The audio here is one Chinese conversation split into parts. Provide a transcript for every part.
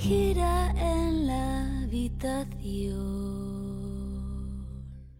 gira en la habitación.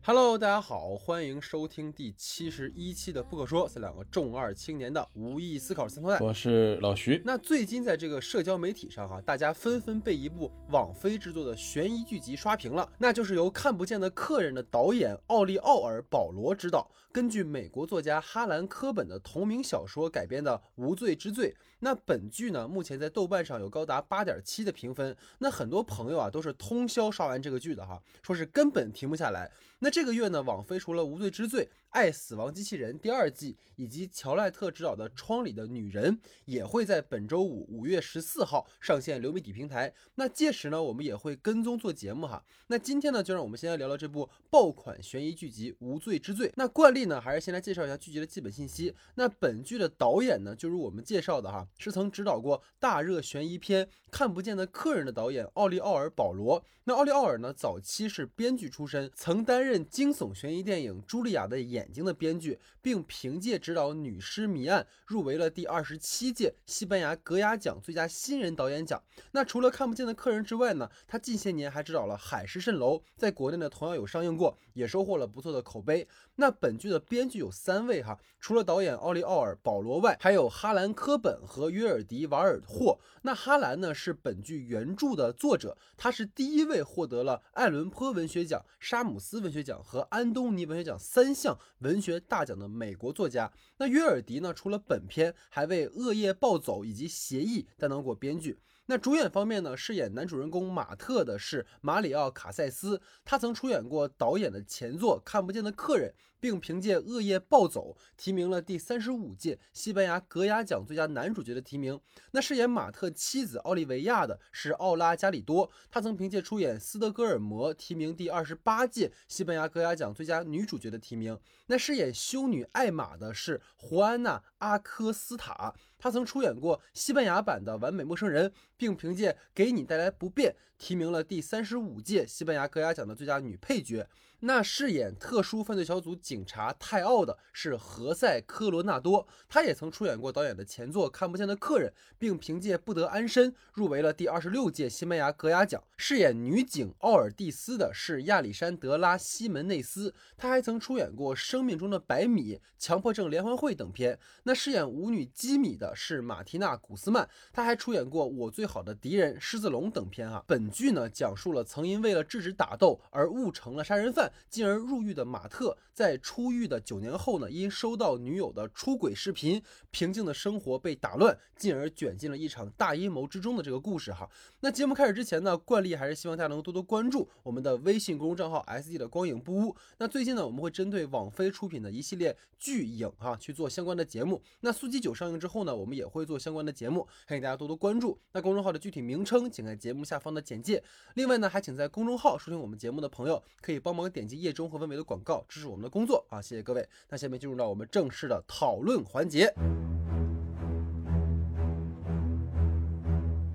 Hello，大家好，欢迎收听第七十一期的《不可说》，是两个重二青年的无意义思考三头带。我是老徐。那最近在这个社交媒体上哈，大家纷纷被一部网飞制作的悬疑剧集刷屏了，那就是由《看不见的客人》的导演奥利奥尔·保罗执导，根据美国作家哈兰·科本的同名小说改编的《无罪之罪》。那本剧呢，目前在豆瓣上有高达八点七的评分。那很多朋友啊，都是通宵刷完这个剧的哈，说是根本停不下来。那这个月呢，网飞除了《无罪之罪》。《爱死亡机器人》第二季以及乔赖特执导的《窗里的女人》也会在本周五五月十四号上线流媒体平台。那届时呢，我们也会跟踪做节目哈。那今天呢，就让我们先来聊聊这部爆款悬疑剧集《无罪之罪》。那惯例呢，还是先来介绍一下剧集的基本信息。那本剧的导演呢，就如我们介绍的哈，是曾执导过大热悬疑片《看不见的客人》的导演奥利奥尔·保罗。那奥利奥尔呢，早期是编剧出身，曾担任任惊悚悬疑电影《茱莉亚的》。眼睛的编剧，并凭借执导《女尸谜案》入围了第二十七届西班牙格雅奖最佳新人导演奖。那除了看不见的客人之外呢，他近些年还执导了《海市蜃楼》，在国内呢同样有上映过，也收获了不错的口碑。那本剧的编剧有三位哈，除了导演奥利奥尔·保罗外，还有哈兰·科本和约尔迪·瓦尔霍。那哈兰呢是本剧原著的作者，他是第一位获得了艾伦坡文学奖、沙姆斯文学奖和安东尼文学奖三项文学大奖的美国作家。那约尔迪呢，除了本片，还为《恶夜暴走》以及《协议》担当过编剧。那主演方面呢，饰演男主人公马特的是马里奥·卡塞斯，他曾出演过导演的前作《看不见的客人》，并凭借《恶夜暴走》提名了第三十五届西班牙格雅奖最佳男主角的提名。那饰演马特妻子奥利维亚的是奥拉·加里多，他曾凭借出演《斯德哥尔摩》提名第二十八届西班牙格雅奖最佳女主角的提名。那饰演修女艾玛的是胡安娜·阿科斯塔。他曾出演过西班牙版的《完美陌生人》，并凭借《给你带来不便》提名了第三十五届西班牙格雅奖的最佳女配角。那饰演特殊犯罪小组警察泰奥的是何塞·科罗纳多，他也曾出演过导演的前作《看不见的客人》，并凭借《不得安身》入围了第二十六届西班牙格雅奖。饰演女警奥尔蒂斯的是亚历山德拉·西门内斯，她还曾出演过《生命中的百米》《强迫症连环会》等片。那饰演舞女基米的是马提娜·古斯曼，她还出演过《我最好的敌人》《狮子龙》等片哈。本剧呢，讲述了曾因为了制止打斗而误成了杀人犯。进而入狱的马特，在出狱的九年后呢，因收到女友的出轨视频，平静的生活被打乱，进而卷进了一场大阴谋之中的这个故事哈。那节目开始之前呢，惯例还是希望大家能够多多关注我们的微信公众账号 S D 的光影不污。那最近呢，我们会针对网飞出品的一系列剧影哈去做相关的节目。那速激九上映之后呢，我们也会做相关的节目，欢迎大家多多关注。那公众号的具体名称，请看节目下方的简简介。另外呢，还请在公众号收听我们节目的朋友，可以帮忙点击页中和文伟的广告，支持我们的工作啊！谢谢各位。那下面进入到我们正式的讨论环节。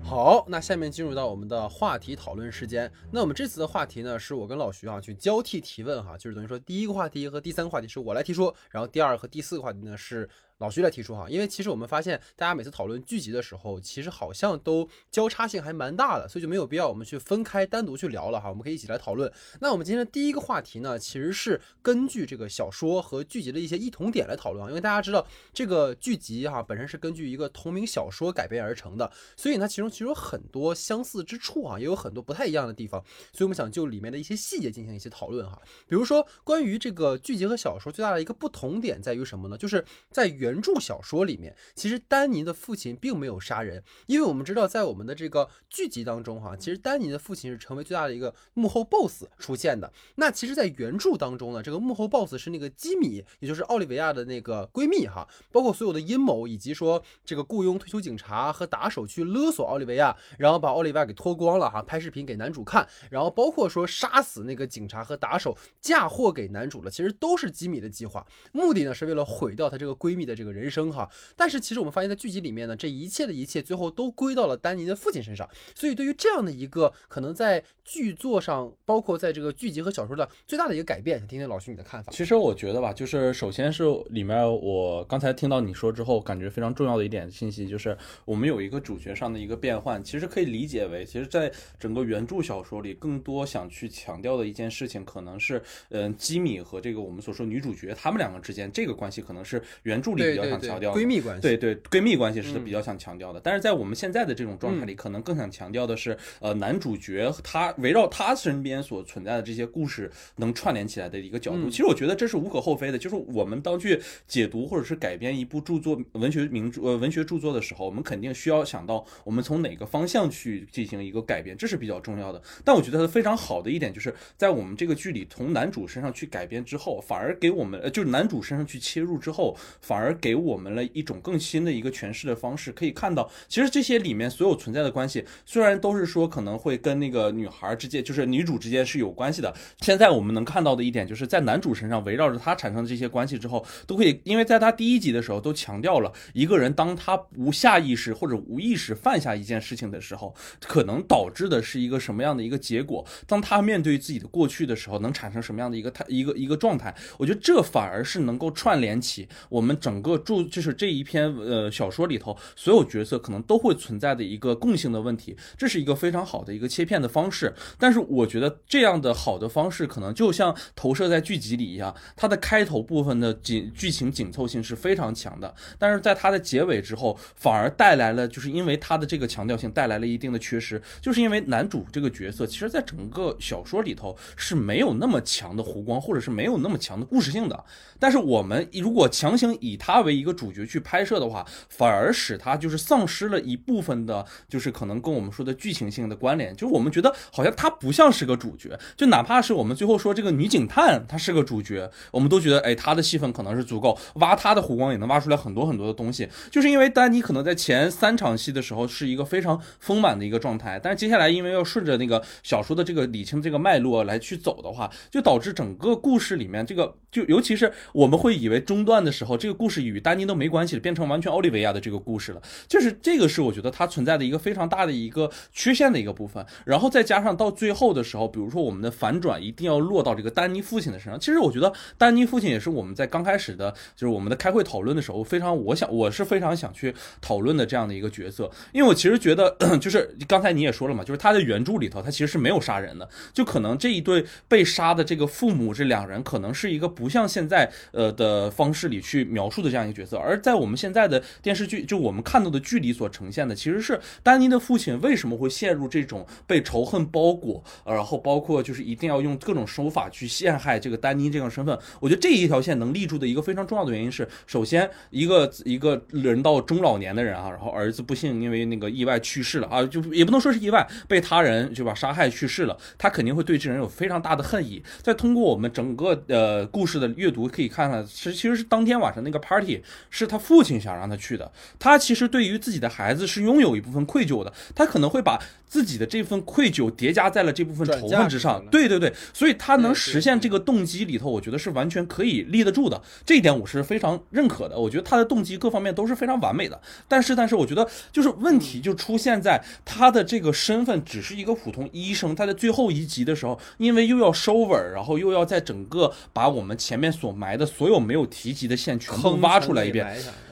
好，那下面进入到我们的话题讨论时间。那我们这次的话题呢，是我跟老徐啊去交替提问哈，就是等于说第一个话题和第三个话题是我来提出，然后第二和第四个话题呢是。老徐来提出哈，因为其实我们发现，大家每次讨论剧集的时候，其实好像都交叉性还蛮大的，所以就没有必要我们去分开单独去聊了哈。我们可以一起来讨论。那我们今天的第一个话题呢，其实是根据这个小说和剧集的一些异同点来讨论啊。因为大家知道这个剧集哈本身是根据一个同名小说改编而成的，所以它其中其实有很多相似之处啊，也有很多不太一样的地方。所以我们想就里面的一些细节进行一些讨论哈。比如说关于这个剧集和小说最大的一个不同点在于什么呢？就是在原原著小说里面，其实丹尼的父亲并没有杀人，因为我们知道，在我们的这个剧集当中，哈，其实丹尼的父亲是成为最大的一个幕后 boss 出现的。那其实，在原著当中呢，这个幕后 boss 是那个基米，也就是奥利维亚的那个闺蜜，哈，包括所有的阴谋，以及说这个雇佣退休警察和打手去勒索奥利维亚，然后把奥利维亚给脱光了，哈，拍视频给男主看，然后包括说杀死那个警察和打手，嫁祸给男主了，其实都是基米的计划，目的呢是为了毁掉她这个闺蜜的。这个人生哈。但是其实我们发现，在剧集里面呢，这一切的一切最后都归到了丹尼的父亲身上。所以对于这样的一个可能在剧作上，包括在这个剧集和小说的最大的一个改变，听听老徐你的看法。其实我觉得吧，就是首先是里面我刚才听到你说之后，感觉非常重要的一点信息，就是我们有一个主角上的一个变换，其实可以理解为，其实在整个原著小说里，更多想去强调的一件事情，可能是嗯基米和这个我们所说女主角他们两个之间这个关系，可能是原著里比较想强调闺蜜关系。对对，闺蜜关系是比较想强调的。但是在我们现在的这种状态里，可能更想强调的是，呃，男主角他围绕他身边所存在的这些故事能串联起来的一个角度。其实我觉得这是无可厚非的，就是我们当去解读或者是改编一部著作、文学名著、呃文学著作的时候，我们肯定需要想到我们从哪个方向去进行一个改编，这是比较重要的。但我觉得它非常好的一点，就是在我们这个剧里，从男主身上去改编之后，反而给我们，呃，就是男主身上去切入之后，反而给我们了一种更新的一个诠释的方式。可以看到，其实这些里面所有存在的关系，虽然都是说可能会跟那个女孩之间，就是女主之间是有关系的。现在我们能看到的一点，就是在男主身上围绕着他产生的这些关系之后，都可以，因为在他第一集的时候都强调了，一个人当他无下意识或者无意识犯下一件事情的时候，可能导致的是一个什么样的一个结果。当他面对自己的过去的时候，能产生什么样的一个态一个一个状态？我觉得这反而是能够串联起我们整著就是这一篇呃小说里头所有角色可能都会存在的一个共性的问题。这是一个非常好的一个切片的方式。但是我觉得这样的好的方式，可能就像投射在剧集里一样，它的开头部分的紧剧情紧凑性是非常强的，但是在它的结尾之后，反而带来了就是因为它的这个强调性带来了一定的缺失，就是因为男主这个角色，其实在整个小说里头是没有那么强的弧光，或者是没有那么强的故事性的。但是我们如果强行以他为一个主角去拍摄的话，反而使他就是丧失了一部分的，就是可能跟我们说的剧情性的关联。就是我们觉得好像他不像是个主角，就哪怕是我们最后说这个女警探她是个主角，我们都觉得哎，她的戏份可能是足够，挖她的弧光也能挖出来很多很多的东西。就是因为丹尼可能在前三场戏的时候是一个非常丰满的一个状态，但是接下来因为要顺着那个小说的这个理清这个脉络来去走的话，就导致整个故事里面这个就尤其是我们会以为中段的时候，这个故事与丹尼都没关系了，变成完全奥利维亚的这个故事了。就是这个是我觉得它存在的一个非常大的一个缺陷的一个部分。然后再加上到最后的时候，比如说我们的反转一定要落到这个丹尼父亲的身上。其实我觉得丹尼父亲也是我们在刚开始的，就是我们的开会讨论的时候，非常我想我是非常想去讨论的这样的一个角色。因为我其实觉得，就是刚才你也说了嘛，就是他的原著里头，他其实是没有杀人的，就可能这一对被杀的这个父母这两人，可能是一个不像现在呃的方式里去描述的这样一个角色。而在我们现在的电视剧，就我们看到的剧里所呈现的，其实是丹尼的父亲为什么会陷入这种被仇恨包裹，然后包括就是一定要用各种手法去陷害这个丹尼这个身份。我觉得这一条线能立住的一个非常重要的原因是，首先一个一个人到中老年的人啊，然后儿子不幸因为那个意外去世了啊，就也不能说是意外，被他人就把杀害去世了，他肯定会对这人有非常大的恨意。再通过我们整个呃故事的阅读，可以看看，其实其实是当天晚上那个 part party 是他父亲想让他去的，他其实对于自己的孩子是拥有一部分愧疚的，他可能会把自己的这份愧疚叠加在了这部分仇恨之上。对对对，所以他能实现这个动机里头，我觉得是完全可以立得住的，这一点我是非常认可的。我觉得他的动机各方面都是非常完美的，但是但是我觉得就是问题就出现在他的这个身份只是一个普通医生，他在最后一集的时候，因为又要收尾，然后又要在整个把我们前面所埋的所有没有提及的线全部挖出来一遍。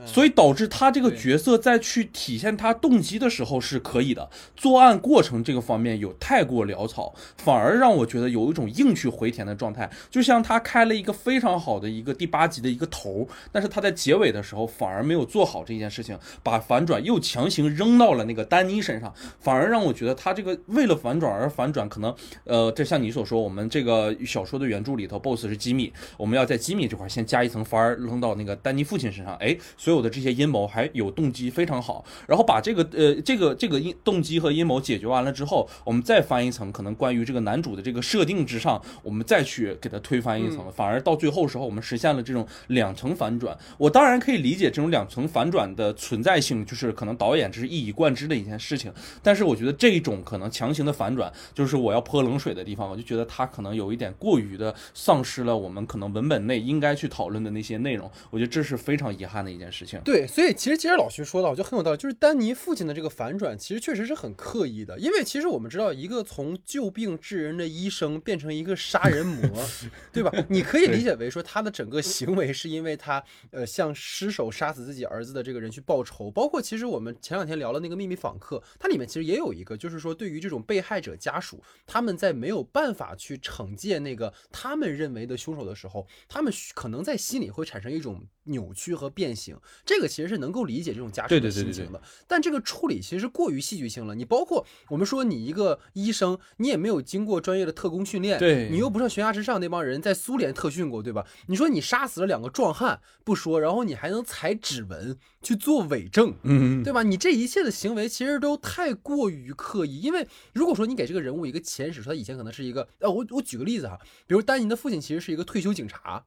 所以导致他这个角色在去体现他动机的时候是可以的，作案过程这个方面有太过潦草，反而让我觉得有一种硬去回填的状态。就像他开了一个非常好的一个第八集的一个头，但是他在结尾的时候反而没有做好这件事情，把反转又强行扔到了那个丹尼身上，反而让我觉得他这个为了反转而反转，可能呃，这像你所说，我们这个小说的原著里头，BOSS 是机密，我们要在机密这块先加一层番儿扔到那个丹尼父亲身上，哎，所以。有的这些阴谋还有动机非常好，然后把这个呃这个这个阴动机和阴谋解决完了之后，我们再翻一层，可能关于这个男主的这个设定之上，我们再去给他推翻一层，反而到最后时候我们实现了这种两层反转。我当然可以理解这种两层反转的存在性，就是可能导演这是一以贯之的一件事情，但是我觉得这种可能强行的反转，就是我要泼冷水的地方，我就觉得他可能有一点过于的丧失了我们可能文本内应该去讨论的那些内容，我觉得这是非常遗憾的一件事情。对，所以其实接着老徐说的，我觉得很有道理，就是丹尼父亲的这个反转，其实确实是很刻意的，因为其实我们知道，一个从救病治人的医生变成一个杀人魔，对吧？你可以理解为说他的整个行为是因为他呃向失手杀死自己儿子的这个人去报仇，包括其实我们前两天聊了那个秘密访客，它里面其实也有一个，就是说对于这种被害者家属，他们在没有办法去惩戒那个他们认为的凶手的时候，他们可能在心里会产生一种扭曲和变形，这个其实是能够理解这种家属的心情的。但这个处理其实过于戏剧性了。你包括我们说你一个医生，你也没有经过专业的特工训练，对你又不像悬崖之上那帮人在苏联特训过，对吧？你说你杀死了两个壮汉不说，然后你还能采指纹去做伪证，嗯，对吧？你这一切的行为其实都太过于刻意。因为如果说你给这个人物一个前史，说他以前可能是一个，呃，我我举个例子哈，比如丹尼的父亲其实是一个退休警察。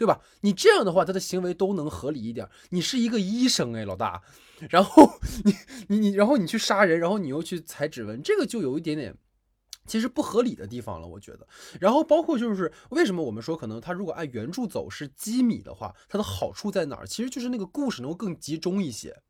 对吧？你这样的话，他的行为都能合理一点。你是一个医生哎，老大，然后你你你，然后你去杀人，然后你又去采指纹，这个就有一点点其实不合理的地方了，我觉得。然后包括就是为什么我们说可能他如果按原著走是机米的话，它的好处在哪儿？其实就是那个故事能够更集中一些。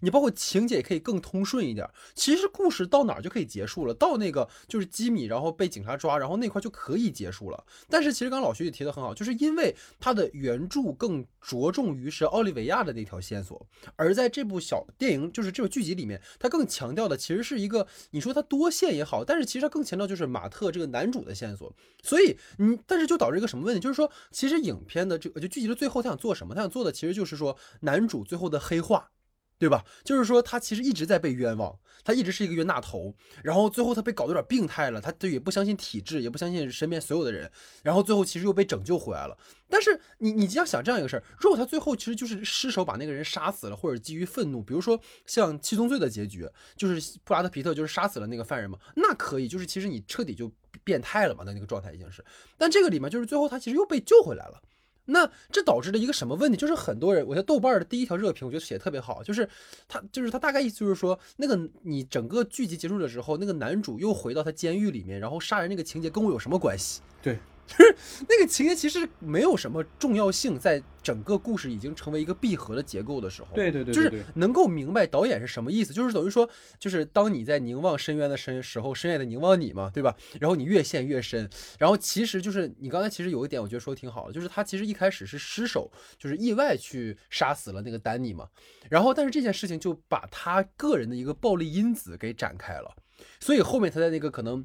你包括情节也可以更通顺一点，其实故事到哪儿就可以结束了，到那个就是基米，然后被警察抓，然后那块就可以结束了。但是其实刚老徐也提的很好，就是因为他的原著更着重于是奥利维亚的那条线索，而在这部小电影就是这部剧集里面，他更强调的其实是一个你说他多线也好，但是其实他更强调就是马特这个男主的线索。所以你但是就导致一个什么问题，就是说其实影片的这个就剧集的最后他想做什么？他想做的其实就是说男主最后的黑化。对吧？就是说他其实一直在被冤枉，他一直是一个冤大头，然后最后他被搞得有点病态了，他就也不相信体制，也不相信身边所有的人，然后最后其实又被拯救回来了。但是你你要想这样一个事儿，如果他最后其实就是失手把那个人杀死了，或者基于愤怒，比如说像七宗罪的结局，就是布拉德皮特就是杀死了那个犯人嘛，那可以，就是其实你彻底就变态了嘛，那那个状态已经是。但这个里面就是最后他其实又被救回来了。那这导致了一个什么问题？就是很多人，我觉得豆瓣的第一条热评，我觉得写的特别好，就是他，就是他大概意思就是说，那个你整个剧集结束了之后，那个男主又回到他监狱里面，然后杀人那个情节跟我有什么关系？对。就 是那个情节其实没有什么重要性，在整个故事已经成为一个闭合的结构的时候，对对对，就是能够明白导演是什么意思，就是等于说，就是当你在凝望深渊的深时候，深渊在凝望你嘛，对吧？然后你越陷越深，然后其实就是你刚才其实有一点，我觉得说的挺好的，就是他其实一开始是失手，就是意外去杀死了那个丹尼嘛，然后但是这件事情就把他个人的一个暴力因子给展开了，所以后面他在那个可能。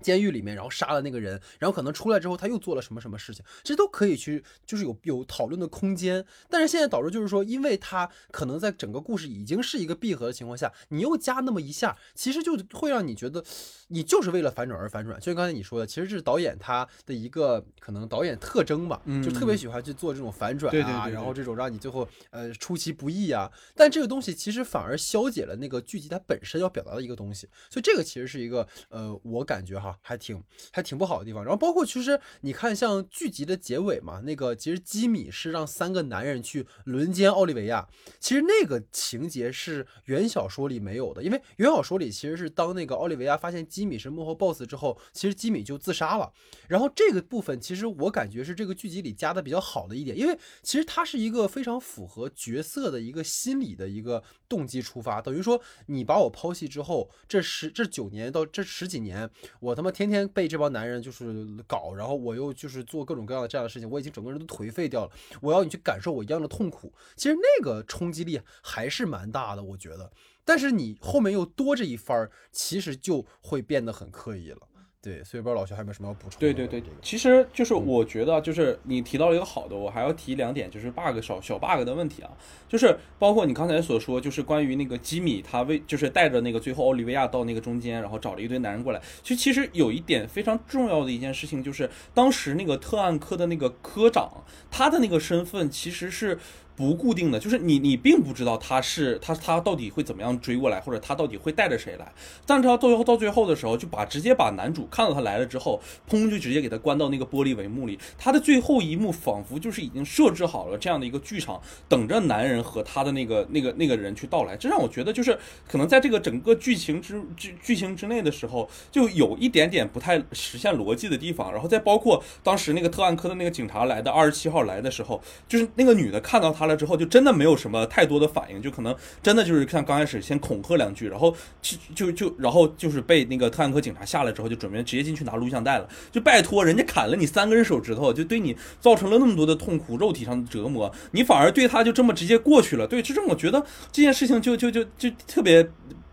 监狱里面，然后杀了那个人，然后可能出来之后他又做了什么什么事情，这都可以去，就是有有讨论的空间。但是现在导致就是说，因为他可能在整个故事已经是一个闭合的情况下，你又加那么一下，其实就会让你觉得你就是为了反转而反转。就像刚才你说的，其实这是导演他的一个可能导演特征吧，就特别喜欢去做这种反转啊，然后这种让你最后呃出其不意啊。但这个东西其实反而消解了那个剧集它本身要表达的一个东西，所以这个其实是一个呃，我感觉哈。还挺还挺不好的地方，然后包括其实你看像剧集的结尾嘛，那个其实基米是让三个男人去轮奸奥利维亚，其实那个情节是原小说里没有的，因为原小说里其实是当那个奥利维亚发现基米是幕后 boss 之后，其实基米就自杀了，然后这个部分其实我感觉是这个剧集里加的比较好的一点，因为其实它是一个非常符合角色的一个心理的一个动机出发，等于说你把我抛弃之后，这十这九年到这十几年，我。那么天天被这帮男人就是搞，然后我又就是做各种各样的这样的事情，我已经整个人都颓废掉了。我要你去感受我一样的痛苦，其实那个冲击力还是蛮大的，我觉得。但是你后面又多这一番，其实就会变得很刻意了。对，所以不知道老徐还有没有什么要补充？对对对，其实就是我觉得，就是你提到了一个好的，我还要提两点，就是 bug 小小 bug 的问题啊，就是包括你刚才所说，就是关于那个吉米他为就是带着那个最后奥利维亚到那个中间，然后找了一堆男人过来。其实其实有一点非常重要的一件事情，就是当时那个特案科的那个科长，他的那个身份其实是不固定的，就是你你并不知道他是他他到底会怎么样追过来，或者他到底会带着谁来。但是到最后到最后的时候，就把直接把男主看到他来了之后，砰就直接给他关到那个玻璃帷幕里。他的最后一幕仿佛就是已经设置好了这样的一个剧场，等着男人和他的那个那个那个人去到来。这让我觉得就是可能在这个整个剧情之剧剧情之内的时候，就有一点点不太实现逻辑的地方。然后再包括当时那个特案科的那个警察来的二十七号来的时候，就是那个女的看到他了之后，就真的没有什么太多的反应，就可能真的就是像刚开始先恐吓两句，然后就就就然后就是被那个特案科警察下来之后，就准备直接进去拿录像带了。就拜托人家砍了你三根手指头，就对你造成了那么多的痛苦，肉体上的折磨，你反而对他就这么直接过去了。对，其实我觉得这件事情就就就就特别。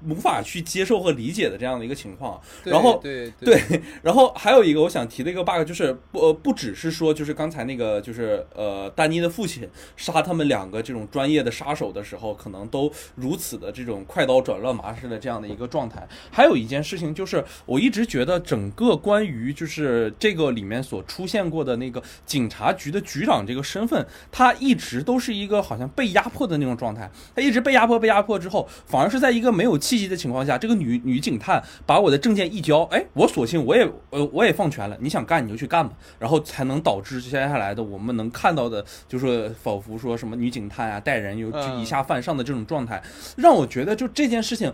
无法去接受和理解的这样的一个情况，然后对对，然后还有一个我想提的一个 bug 就是不呃不只是说就是刚才那个就是呃丹妮的父亲杀他们两个这种专业的杀手的时候，可能都如此的这种快刀斩乱麻似的这样的一个状态。还有一件事情就是我一直觉得整个关于就是这个里面所出现过的那个警察局的局长这个身份，他一直都是一个好像被压迫的那种状态，他一直被压迫被压迫之后，反而是在一个没有。气息的情况下，这个女女警探把我的证件一交，哎，我索性我也呃我也放权了，你想干你就去干吧，然后才能导致接下来的我们能看到的，就是仿佛说什么女警探啊带人又以下犯上的这种状态，让我觉得就这件事情。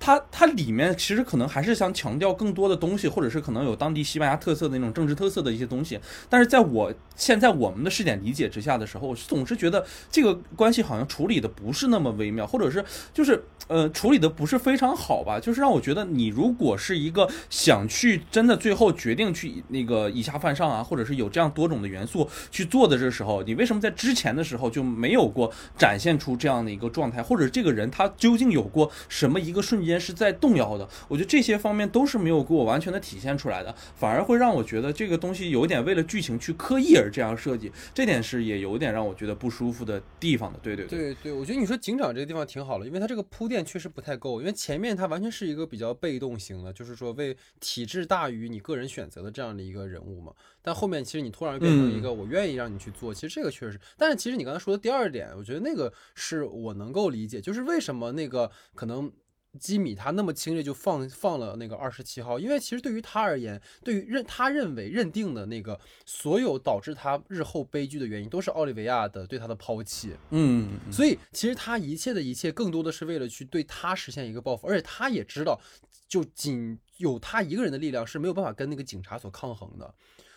它它里面其实可能还是想强调更多的东西，或者是可能有当地西班牙特色的那种政治特色的一些东西。但是在我现在我们的视点理解之下的时候，我总是觉得这个关系好像处理的不是那么微妙，或者是就是呃处理的不是非常好吧？就是让我觉得你如果是一个想去真的最后决定去那个以下犯上啊，或者是有这样多种的元素去做的这时候，你为什么在之前的时候就没有过展现出这样的一个状态，或者这个人他究竟有过什么一个瞬间间？是在动摇的，我觉得这些方面都是没有给我完全的体现出来的，反而会让我觉得这个东西有点为了剧情去刻意而这样设计，这点是也有点让我觉得不舒服的地方的。对对对对，我觉得你说警长这个地方挺好的，因为他这个铺垫确实不太够，因为前面他完全是一个比较被动型的，就是说为体制大于你个人选择的这样的一个人物嘛。但后面其实你突然变成一个我愿意让你去做，其实这个确实，但是其实你刚才说的第二点，我觉得那个是我能够理解，就是为什么那个可能。基米他那么轻易就放放了那个二十七号，因为其实对于他而言，对于认他认为认定的那个所有导致他日后悲剧的原因，都是奥利维亚的对他的抛弃。嗯，所以其实他一切的一切，更多的是为了去对他实现一个报复，而且他也知道，就仅有他一个人的力量是没有办法跟那个警察所抗衡的。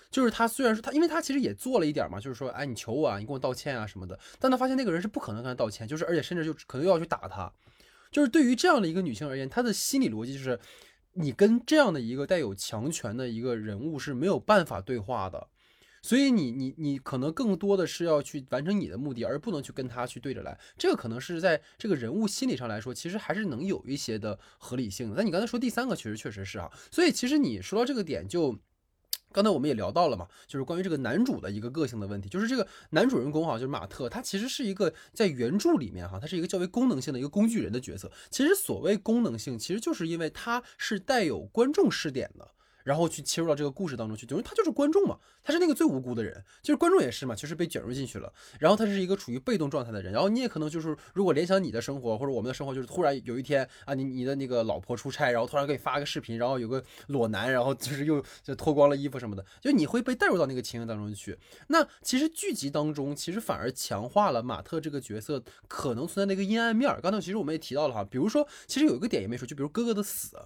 就是他虽然说他，因为他其实也做了一点嘛，就是说，哎，你求我啊，你跟我道歉啊什么的，但他发现那个人是不可能跟他道歉，就是而且甚至就可能又要去打他。就是对于这样的一个女性而言，她的心理逻辑就是，你跟这样的一个带有强权的一个人物是没有办法对话的，所以你你你可能更多的是要去完成你的目的，而不能去跟他去对着来。这个可能是在这个人物心理上来说，其实还是能有一些的合理性的。那你刚才说第三个，其实确实是啊，所以其实你说到这个点就。刚才我们也聊到了嘛，就是关于这个男主的一个个性的问题，就是这个男主人公哈，就是马特，他其实是一个在原著里面哈，他是一个较为功能性的一个工具人的角色。其实所谓功能性，其实就是因为他是带有观众视点的。然后去切入到这个故事当中去，就是他就是观众嘛，他是那个最无辜的人，就是观众也是嘛，就是被卷入进去了。然后他是一个处于被动状态的人，然后你也可能就是如果联想你的生活或者我们的生活，就是突然有一天啊，你你的那个老婆出差，然后突然给你发个视频，然后有个裸男，然后就是又就脱光了衣服什么的，就你会被带入到那个情景当中去。那其实剧集当中其实反而强化了马特这个角色可能存在的一个阴暗面。刚才其实我们也提到了哈，比如说其实有一个点也没说，就比如哥哥的死。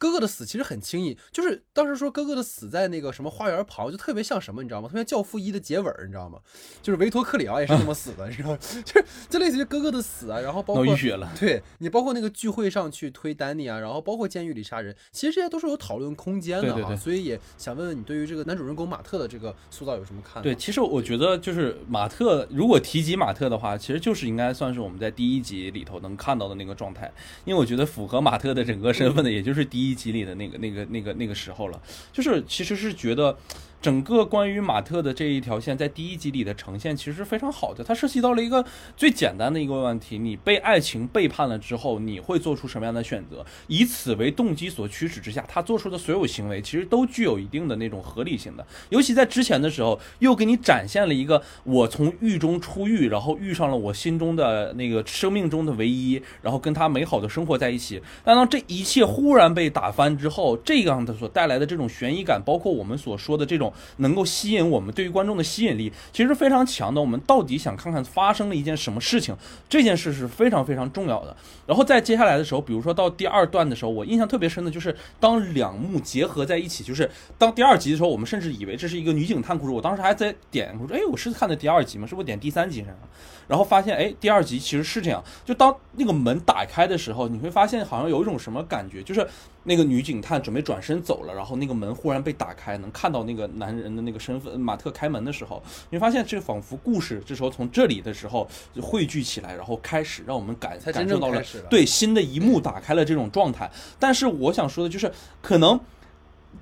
哥哥的死其实很轻易，就是当时说哥哥的死在那个什么花园旁，就特别像什么，你知道吗？特别像《教父一》的结尾，你知道吗？就是维托克里奥也是这么死的，你知道吗？就是就类似于哥哥的死啊，然后包括对你包括那个聚会上去推丹尼啊，然后包括监狱里杀人，其实这些都是有讨论空间的啊。所以也想问问你，对于这个男主人公马特的这个塑造有什么看法？对，其实我觉得就是马特，如果提及马特的话，其实就是应该算是我们在第一集里头能看到的那个状态，因为我觉得符合马特的整个身份的，也就是第一一集里的那个。那个、那个、那个时候了，就是其实是觉得。整个关于马特的这一条线，在第一集里的呈现其实是非常好的。它涉及到了一个最简单的一个问题：你被爱情背叛了之后，你会做出什么样的选择？以此为动机所驱使之下，他做出的所有行为其实都具有一定的那种合理性的。尤其在之前的时候，又给你展现了一个我从狱中出狱，然后遇上了我心中的那个生命中的唯一，然后跟他美好的生活在一起。但当这一切忽然被打翻之后，这样的所带来的这种悬疑感，包括我们所说的这种能够吸引我们对于观众的吸引力，其实非常强的。我们到底想看看发生了一件什么事情？这件事是非常非常重要的。然后在接下来的时候，比如说到第二段的时候，我印象特别深的就是当两幕结合在一起，就是当第二集的时候，我们甚至以为这是一个女警探故事。我当时还在点，我说：“哎，我是看的第二集吗？是不是点第三集上？”然后发现，哎，第二集其实是这样。就当那个门打开的时候，你会发现好像有一种什么感觉，就是那个女警探准备转身走了，然后那个门忽然被打开，能看到那个男人的那个身份。马特开门的时候，你会发现这仿佛故事这时候从这里的时候汇聚起来，然后开始让我们感感受到了对新的一幕打开了这种状态。但是我想说的就是，可能。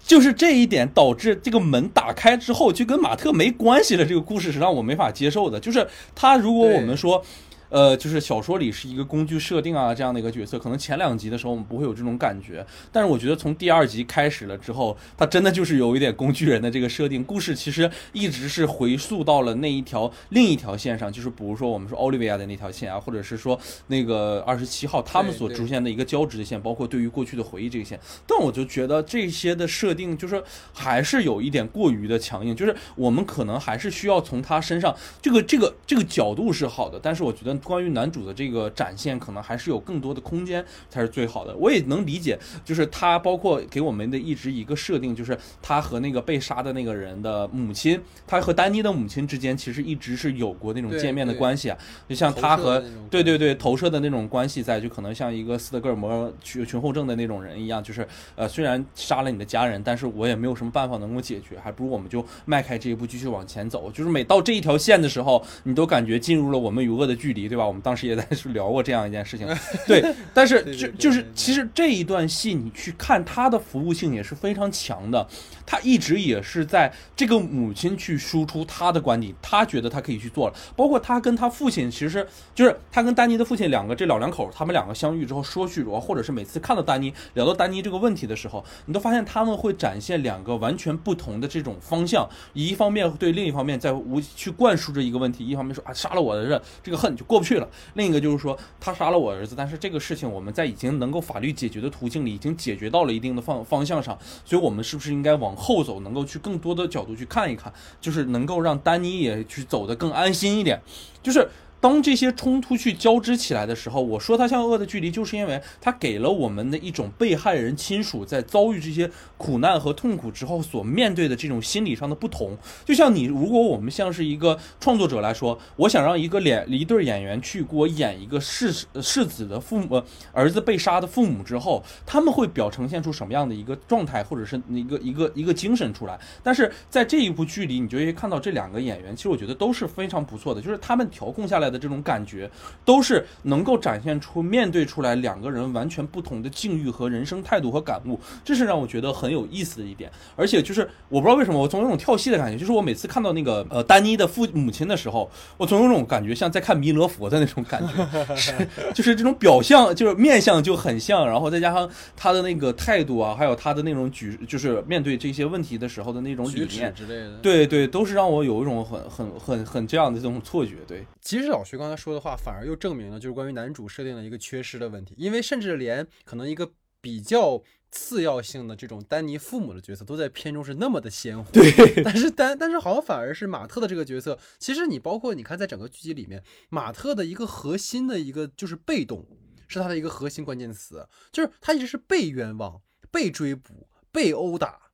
就是这一点导致这个门打开之后就跟马特没关系了，这个故事是让我没法接受的。就是他，如果我们说。呃，就是小说里是一个工具设定啊，这样的一个角色，可能前两集的时候我们不会有这种感觉，但是我觉得从第二集开始了之后，他真的就是有一点工具人的这个设定。故事其实一直是回溯到了那一条另一条线上，就是比如说我们说奥利维亚的那条线啊，或者是说那个二十七号他们所出现的一个交织的线，包括对于过去的回忆这个线。但我就觉得这些的设定就是还是有一点过于的强硬，就是我们可能还是需要从他身上这个这个这个角度是好的，但是我觉得。关于男主的这个展现，可能还是有更多的空间才是最好的。我也能理解，就是他包括给我们的一直一个设定，就是他和那个被杀的那个人的母亲，他和丹妮的母亲之间其实一直是有过那种见面的关系啊。就像他和对对对投射的那种关系在，就可能像一个斯德哥尔摩群群后症的那种人一样，就是呃虽然杀了你的家人，但是我也没有什么办法能够解决，还不如我们就迈开这一步继续往前走。就是每到这一条线的时候，你都感觉进入了我们与恶的距离。对吧？我们当时也在聊过这样一件事情，对。但是就就是其实这一段戏，你去看它的服务性也是非常强的。他一直也是在这个母亲去输出他的观点，他觉得他可以去做了。包括他跟他父亲，其实就是他跟丹尼的父亲两个这老两口，他们两个相遇之后说句话，或者是每次看到丹尼聊到丹尼这个问题的时候，你都发现他们会展现两个完全不同的这种方向。一方面对另一方面在无去灌输着一个问题，一方面说啊杀了我的人，这个恨就过不去了。另一个就是说，他杀了我儿子，但是这个事情我们在已经能够法律解决的途径里，已经解决到了一定的方方向上，所以我们是不是应该往后走，能够去更多的角度去看一看，就是能够让丹尼也去走得更安心一点，就是。当这些冲突去交织起来的时候，我说它像恶的距离，就是因为它给了我们的一种被害人亲属在遭遇这些苦难和痛苦之后所面对的这种心理上的不同。就像你，如果我们像是一个创作者来说，我想让一个演一对演员去给我演一个世世子的父母儿子被杀的父母之后，他们会表呈现出什么样的一个状态，或者是一个一个一个精神出来。但是在这一部剧里，你就会看到这两个演员，其实我觉得都是非常不错的，就是他们调控下来。的这种感觉，都是能够展现出面对出来两个人完全不同的境遇和人生态度和感悟，这是让我觉得很有意思的一点。而且就是我不知道为什么，我总有种跳戏的感觉，就是我每次看到那个呃丹妮的父母亲的时候，我总有种感觉像在看弥勒佛的那种感觉，是就是这种表象就是面相就很像，然后再加上他的那个态度啊，还有他的那种举，就是面对这些问题的时候的那种理念之类的，对对，都是让我有一种很很很很这样的这种错觉。对，其实。老徐刚才说的话，反而又证明了就是关于男主设定的一个缺失的问题。因为甚至连可能一个比较次要性的这种丹尼父母的角色，都在片中是那么的鲜活。对，但是丹，但是好像反而是马特的这个角色，其实你包括你看，在整个剧集里面，马特的一个核心的一个就是被动，是他的一个核心关键词，就是他一直是被冤枉、被追捕、被殴打。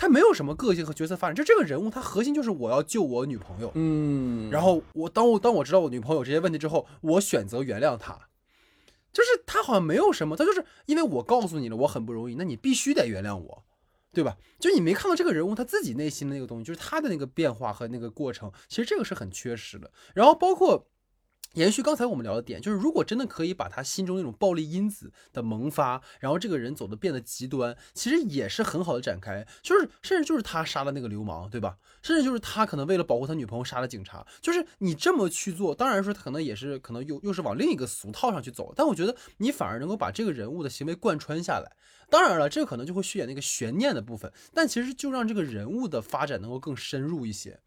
他没有什么个性和角色发展，就这个人物，他核心就是我要救我女朋友，嗯，然后我当我当我知道我女朋友这些问题之后，我选择原谅他，就是他好像没有什么，他就是因为我告诉你了，我很不容易，那你必须得原谅我，对吧？就你没看到这个人物他自己内心的那个东西，就是他的那个变化和那个过程，其实这个是很缺失的。然后包括延续刚才我们聊的点，就是如果真的可以把他心中那种暴力因子的萌发，然后这个人走的变得极端，其实也是很好的展开。就是甚至就是他杀了那个流氓，对吧？甚至就是他可能为了保护他女朋友杀了警察。就是你这么去做，当然说他可能也是可能又又是往另一个俗套上去走。但我觉得你反而能够把这个人物的行为贯穿下来。当然了，这可能就会续演那个悬念的部分，但其实就让这个人物的发展能够更深入一些。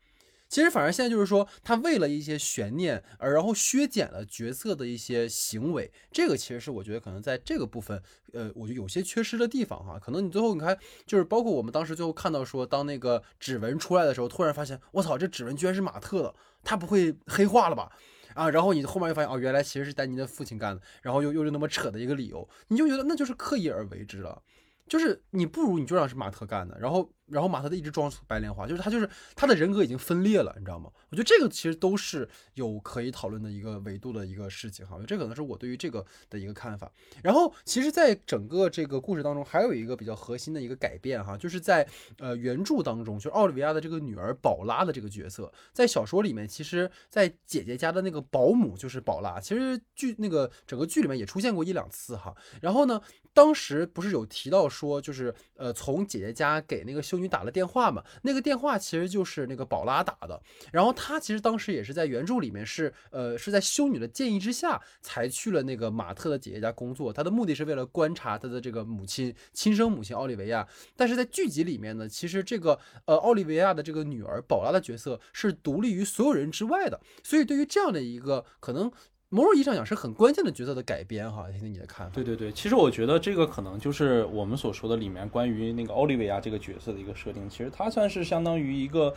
其实反而现在就是说，他为了一些悬念而然后削减了角色的一些行为，这个其实是我觉得可能在这个部分，呃，我觉得有些缺失的地方哈。可能你最后你看，就是包括我们当时最后看到说，当那个指纹出来的时候，突然发现，我操，这指纹居然是马特的，他不会黑化了吧？啊，然后你后面又发现，哦，原来其实是丹尼的父亲干的，然后又又是那么扯的一个理由，你就觉得那就是刻意而为之了，就是你不如你就让是马特干的，然后。然后马特一直装白莲花，就是他就是他的人格已经分裂了，你知道吗？我觉得这个其实都是有可以讨论的一个维度的一个事情哈。这可能是我对于这个的一个看法。然后其实，在整个这个故事当中，还有一个比较核心的一个改变哈，就是在呃原著当中，就是奥利维亚的这个女儿宝拉的这个角色，在小说里面，其实，在姐姐家的那个保姆就是宝拉，其实剧那个整个剧里面也出现过一两次哈。然后呢，当时不是有提到说，就是呃从姐姐家给那个。修女打了电话嘛？那个电话其实就是那个宝拉打的。然后他其实当时也是在原著里面是呃是在修女的建议之下才去了那个马特的姐姐家工作。他的目的是为了观察他的这个母亲亲生母亲奥利维亚。但是在剧集里面呢，其实这个呃奥利维亚的这个女儿宝拉的角色是独立于所有人之外的。所以对于这样的一个可能。某种意义上讲是很关键的角色的改编哈，听听你的看法。对对对，其实我觉得这个可能就是我们所说的里面关于那个奥利维亚这个角色的一个设定，其实它算是相当于一个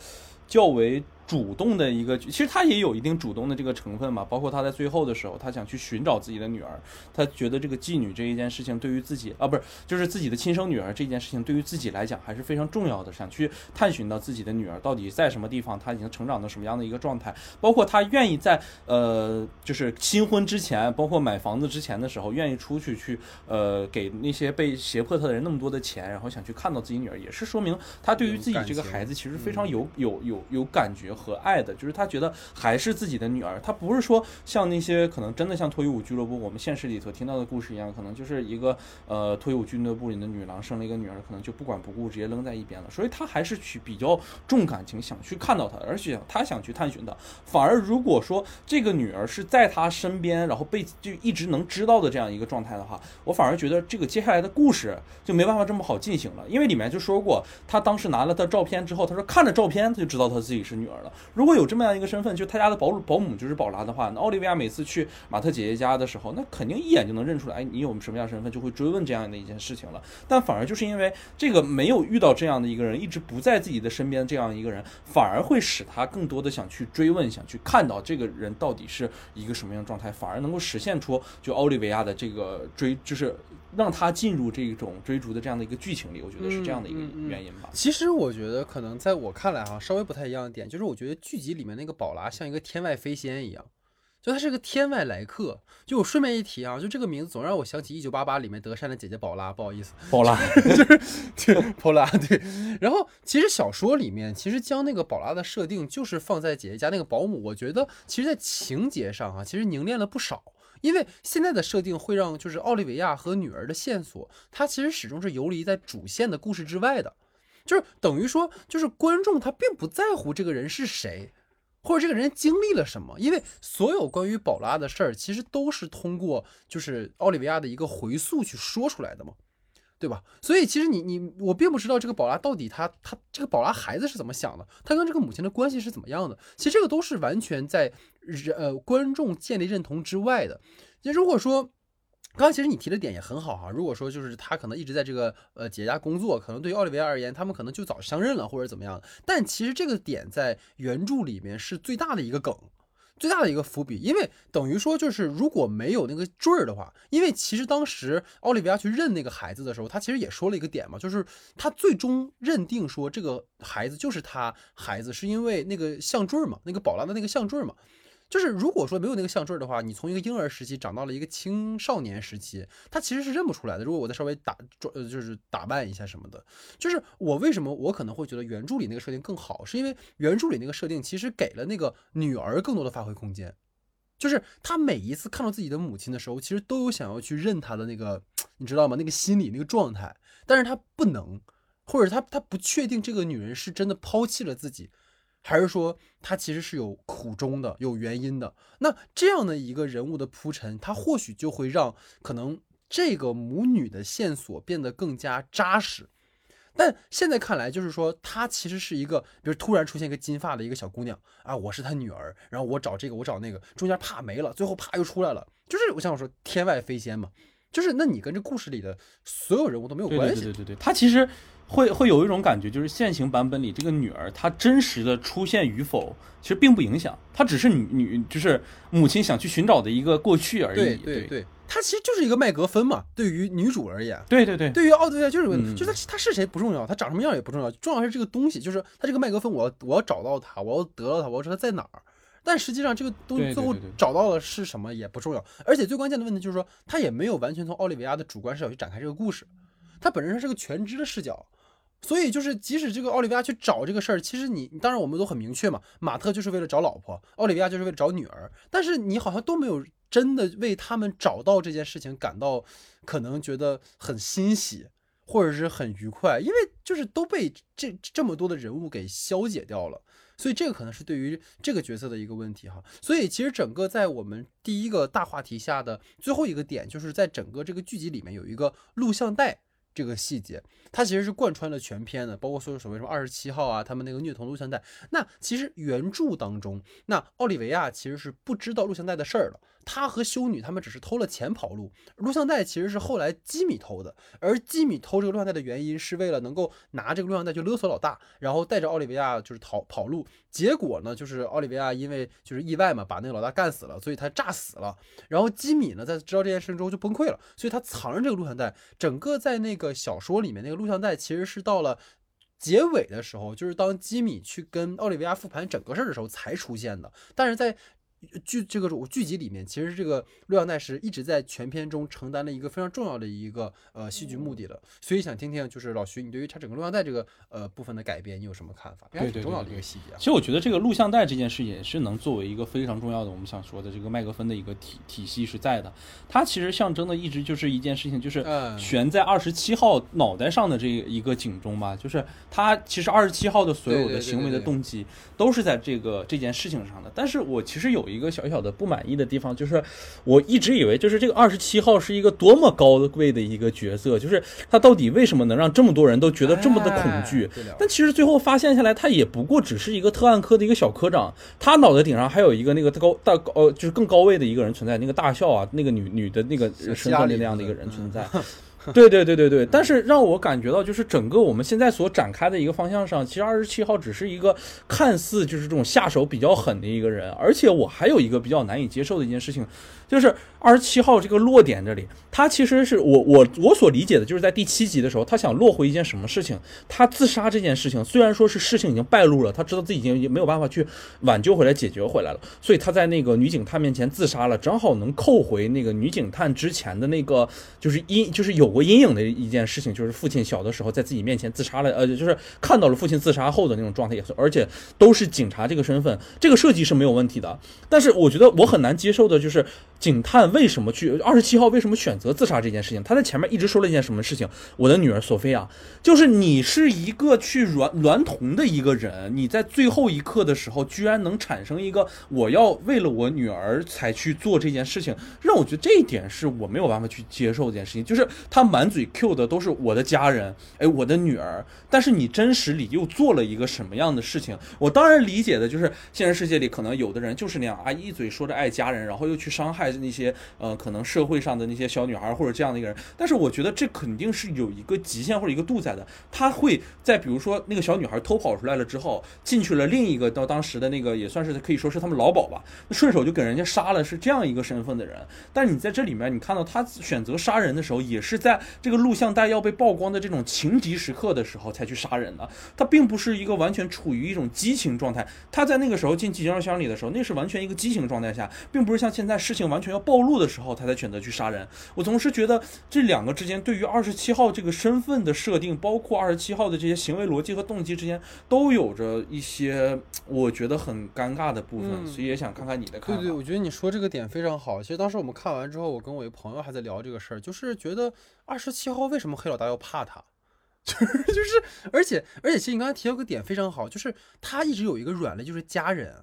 较为。主动的一个，其实他也有一定主动的这个成分嘛，包括他在最后的时候，他想去寻找自己的女儿，他觉得这个妓女这一件事情对于自己啊，不是就是自己的亲生女儿这件事情对于自己来讲还是非常重要的，想去探寻到自己的女儿到底在什么地方，她已经成长到什么样的一个状态，包括他愿意在呃就是新婚之前，包括买房子之前的时候，愿意出去去呃给那些被胁迫他的人那么多的钱，然后想去看到自己女儿，也是说明他对于自己这个孩子其实非常有有有有感觉。和爱的，就是他觉得还是自己的女儿，他不是说像那些可能真的像脱衣舞俱乐部我们现实里头听到的故事一样，可能就是一个呃脱衣舞俱乐部里的女郎生了一个女儿，可能就不管不顾直接扔在一边了。所以他还是去比较重感情，想去看到她，而且他想去探寻她。反而如果说这个女儿是在他身边，然后被就一直能知道的这样一个状态的话，我反而觉得这个接下来的故事就没办法这么好进行了，因为里面就说过，他当时拿了他照片之后，他说看着照片他就知道他自己是女儿了。如果有这么样一个身份，就他家的保保姆就是宝拉的话，那奥利维亚每次去马特姐姐家的时候，那肯定一眼就能认出来，哎，你有什么样身份，就会追问这样的一件事情了。但反而就是因为这个没有遇到这样的一个人，一直不在自己的身边这样一个人，反而会使他更多的想去追问，想去看到这个人到底是一个什么样的状态，反而能够实现出就奥利维亚的这个追，就是让他进入这种追逐的这样的一个剧情里。我觉得是这样的一个原因吧。其实我觉得可能在我看来哈，稍微不太一样的点就是，我觉得剧集里面那个宝拉像一个天外飞仙一样，就他是个天外来客。就我顺便一提啊，就这个名字总让我想起《一九八八》里面德善的姐姐宝拉，不好意思，宝拉就是宝拉对。然后其实小说里面其实将那个宝拉的设定就是放在姐姐家那个保姆，我觉得其实在情节上啊，其实凝练了不少。因为现在的设定会让就是奥利维亚和女儿的线索，它其实始终是游离在主线的故事之外的。就是等于说，就是观众他并不在乎这个人是谁，或者这个人经历了什么，因为所有关于宝拉的事儿，其实都是通过就是奥利维亚的一个回溯去说出来的嘛，对吧？所以其实你你我并不知道这个宝拉到底他他这个宝拉孩子是怎么想的，他跟这个母亲的关系是怎么样的，其实这个都是完全在呃观众建立认同之外的。就如果说。刚刚其实你提的点也很好哈，如果说就是他可能一直在这个呃姐家工作，可能对于奥利维亚而言，他们可能就早相认了或者怎么样。但其实这个点在原著里面是最大的一个梗，最大的一个伏笔，因为等于说就是如果没有那个坠儿的话，因为其实当时奥利维亚去认那个孩子的时候，他其实也说了一个点嘛，就是他最终认定说这个孩子就是他孩子，是因为那个项坠儿嘛，那个宝拉的那个项坠儿嘛。就是如果说没有那个项坠的话，你从一个婴儿时期长到了一个青少年时期，他其实是认不出来的。如果我再稍微打装，就是打扮一下什么的，就是我为什么我可能会觉得原著里那个设定更好，是因为原著里那个设定其实给了那个女儿更多的发挥空间。就是他每一次看到自己的母亲的时候，其实都有想要去认她的那个，你知道吗？那个心理那个状态，但是他不能，或者他他不确定这个女人是真的抛弃了自己，还是说他其实是有苦衷的、有原因的。那这样的一个人物的铺陈，他或许就会让可能这个母女的线索变得更加扎实。但现在看来，就是说，她其实是一个，比如突然出现一个金发的一个小姑娘啊，我是她女儿，然后我找这个，我找那个，中间啪没了，最后啪又出来了，就是我想我说天外飞仙嘛，就是那你跟这故事里的所有人物都没有关系，对对对对，他其实会会有一种感觉，就是现行版本里这个女儿她真实的出现与否，其实并不影响，她只是女女就是母亲想去寻找的一个过去而已。对对她其实就是一个麦格芬嘛，对于女主而言。对对对对于奥德利亚就是问题，嗯就是他他是谁不重要，她长什么样也不重要，重要是这个东西，就是她这个麦格芬，我要我要找到他，我要得到他，我要知道他在哪儿。但实际上这个东西最后找到了是什么也不重要，而且最关键的问题就是说，他也没有完全从奥利维亚的主观视角去展开这个故事，他本身是个全知的视角。所以就是，即使这个奥利维亚去找这个事儿，其实你当然我们都很明确嘛，马特就是为了找老婆，奥利维亚就是为了找女儿，但是你好像都没有真的为他们找到这件事情感到可能觉得很欣喜，或者是很愉快，因为就是都被这这么多的人物给消解掉了。所以这个可能是对于这个角色的一个问题哈。所以其实整个在我们第一个大话题下的最后一个点，就是在整个这个剧集里面有一个录像带这个细节，它其实是贯穿了全篇的，包括所有所谓什么二十七号啊，他们那个虐童录像带。那其实原著当中，那奥利维亚其实是不知道录像带的事儿的。他和修女他们只是偷了钱跑路，录像带其实是后来基米偷的，而基米偷这个录像带的原因是为了能够拿这个录像带去勒索老大，然后带着奥利维亚就是逃跑路。结果呢，就是奥利维亚因为就是意外嘛，把那个老大干死了，所以他炸死了。然后基米呢，在知道这件事之后就崩溃了，所以他藏着这个录像带。整个在那个小说里面，那个录像带其实是到了。结尾的时候，就是当基米去跟奥利维亚复盘整个事儿的时候才出现的。但是在剧这个剧集里面，其实这个录像带是一直在全片中承担了一个非常重要的一个呃戏剧目的的。所以想听听，就是老徐，你对于它整个录像带这个呃部分的改编，你有什么看法？对对挺重要的一个细节啊其。实我觉得这个录像带这件事也是能作为一个非常重要的，我们想说的这个麦克风的一个体体系是在的。它其实象征的一直就是一件事情，就是嗯悬在二十七号脑袋上的这一个警钟吧。就是他其实二十七号的所有的行为的动机都是在这个这件事情上的。但是我其实有一个小小的不满意的地方，就是我一直以为就是这个二十七号是一个多么高位的一个角色，就是他到底为什么能让这么多人都觉得这么的恐惧？哎但其实最后发现下来，他也不过只是一个特案科的一个小科长，他脑袋顶上还有一个那个高大高呃，就是更高位的一个人存在，那个大校啊，那个女女的那个是身份的那样的一个人存在。对对对对对，但是让我感觉到，就是整个我们现在所展开的一个方向上，其实二十七号只是一个看似就是这种下手比较狠的一个人，而且我还有一个比较难以接受的一件事情，就是二十七号这个落点这里，他其实是我我我所理解的，就是在第七集的时候，他想落回一件什么事情？他自杀这件事情，虽然说是事情已经败露了，他知道自己已经没有办法去挽救回来、解决回来了，所以他在那个女警探面前自杀了，正好能扣回那个女警探之前的那个就是阴，就是有过阴影的一件事情，就是父亲小的时候在自己面前自杀了，呃，就是看到了父亲自杀后的那种状态，也是，而且都是警察这个身份，这个设计是没有问题的。但是我觉得我很难接受的就是警探为什么去二十七号为什么选择自杀这件事情？他在前面一直说了一件什么事情？我的女儿索菲亚，就是你是一个去娈娈童的一个人，你在最后一刻的时候居然能产生一个我要为了我女儿才去做这件事情，让我觉得这一点是我没有办法去接受这件事情。就是他满嘴 Q 的都是我的家人，哎，我的女儿，但是你真实里又做了一个什么样的事情？我当然理解的就是现实世界里可能有的人就是那样啊，一嘴说着爱家人，然后又去伤害还是那些呃可能社会上的那些小女孩或者这样的一个人。但是我觉得这肯定是有一个极限或者一个度在的。他会在比如说那个小女孩偷跑出来了之后，进去了另一个到当时的那个也算是可以说是他们老鸨吧，那顺手就给人家杀了，是这样一个身份的人。但你在这里面，你看到他选择杀人的时候，也是在这个录像带要被曝光的这种情急时刻的时候才去杀人的，他并不是一个完全处于一种激情状态。他在那个时候进集装箱里的时候，那是完全一个激情状态下，并不是像现在事情完全要暴露的时候，他才选择去杀人。我同时觉得这两个之间对于二十七号这个身份的设定，包括二十七号的这些行为逻辑和动机之间，都有着一些我觉得很尴尬的部分，嗯所以也想看看你的看法。对对，我觉得你说这个点非常好。其实当时我们看完之后，我跟我一个朋友还在聊这个事儿，就是觉得二十七号为什么黑老大要怕他？就是就是，而且而且，其实你刚才提到个点非常好，就是他一直有一个软肋，就是家人。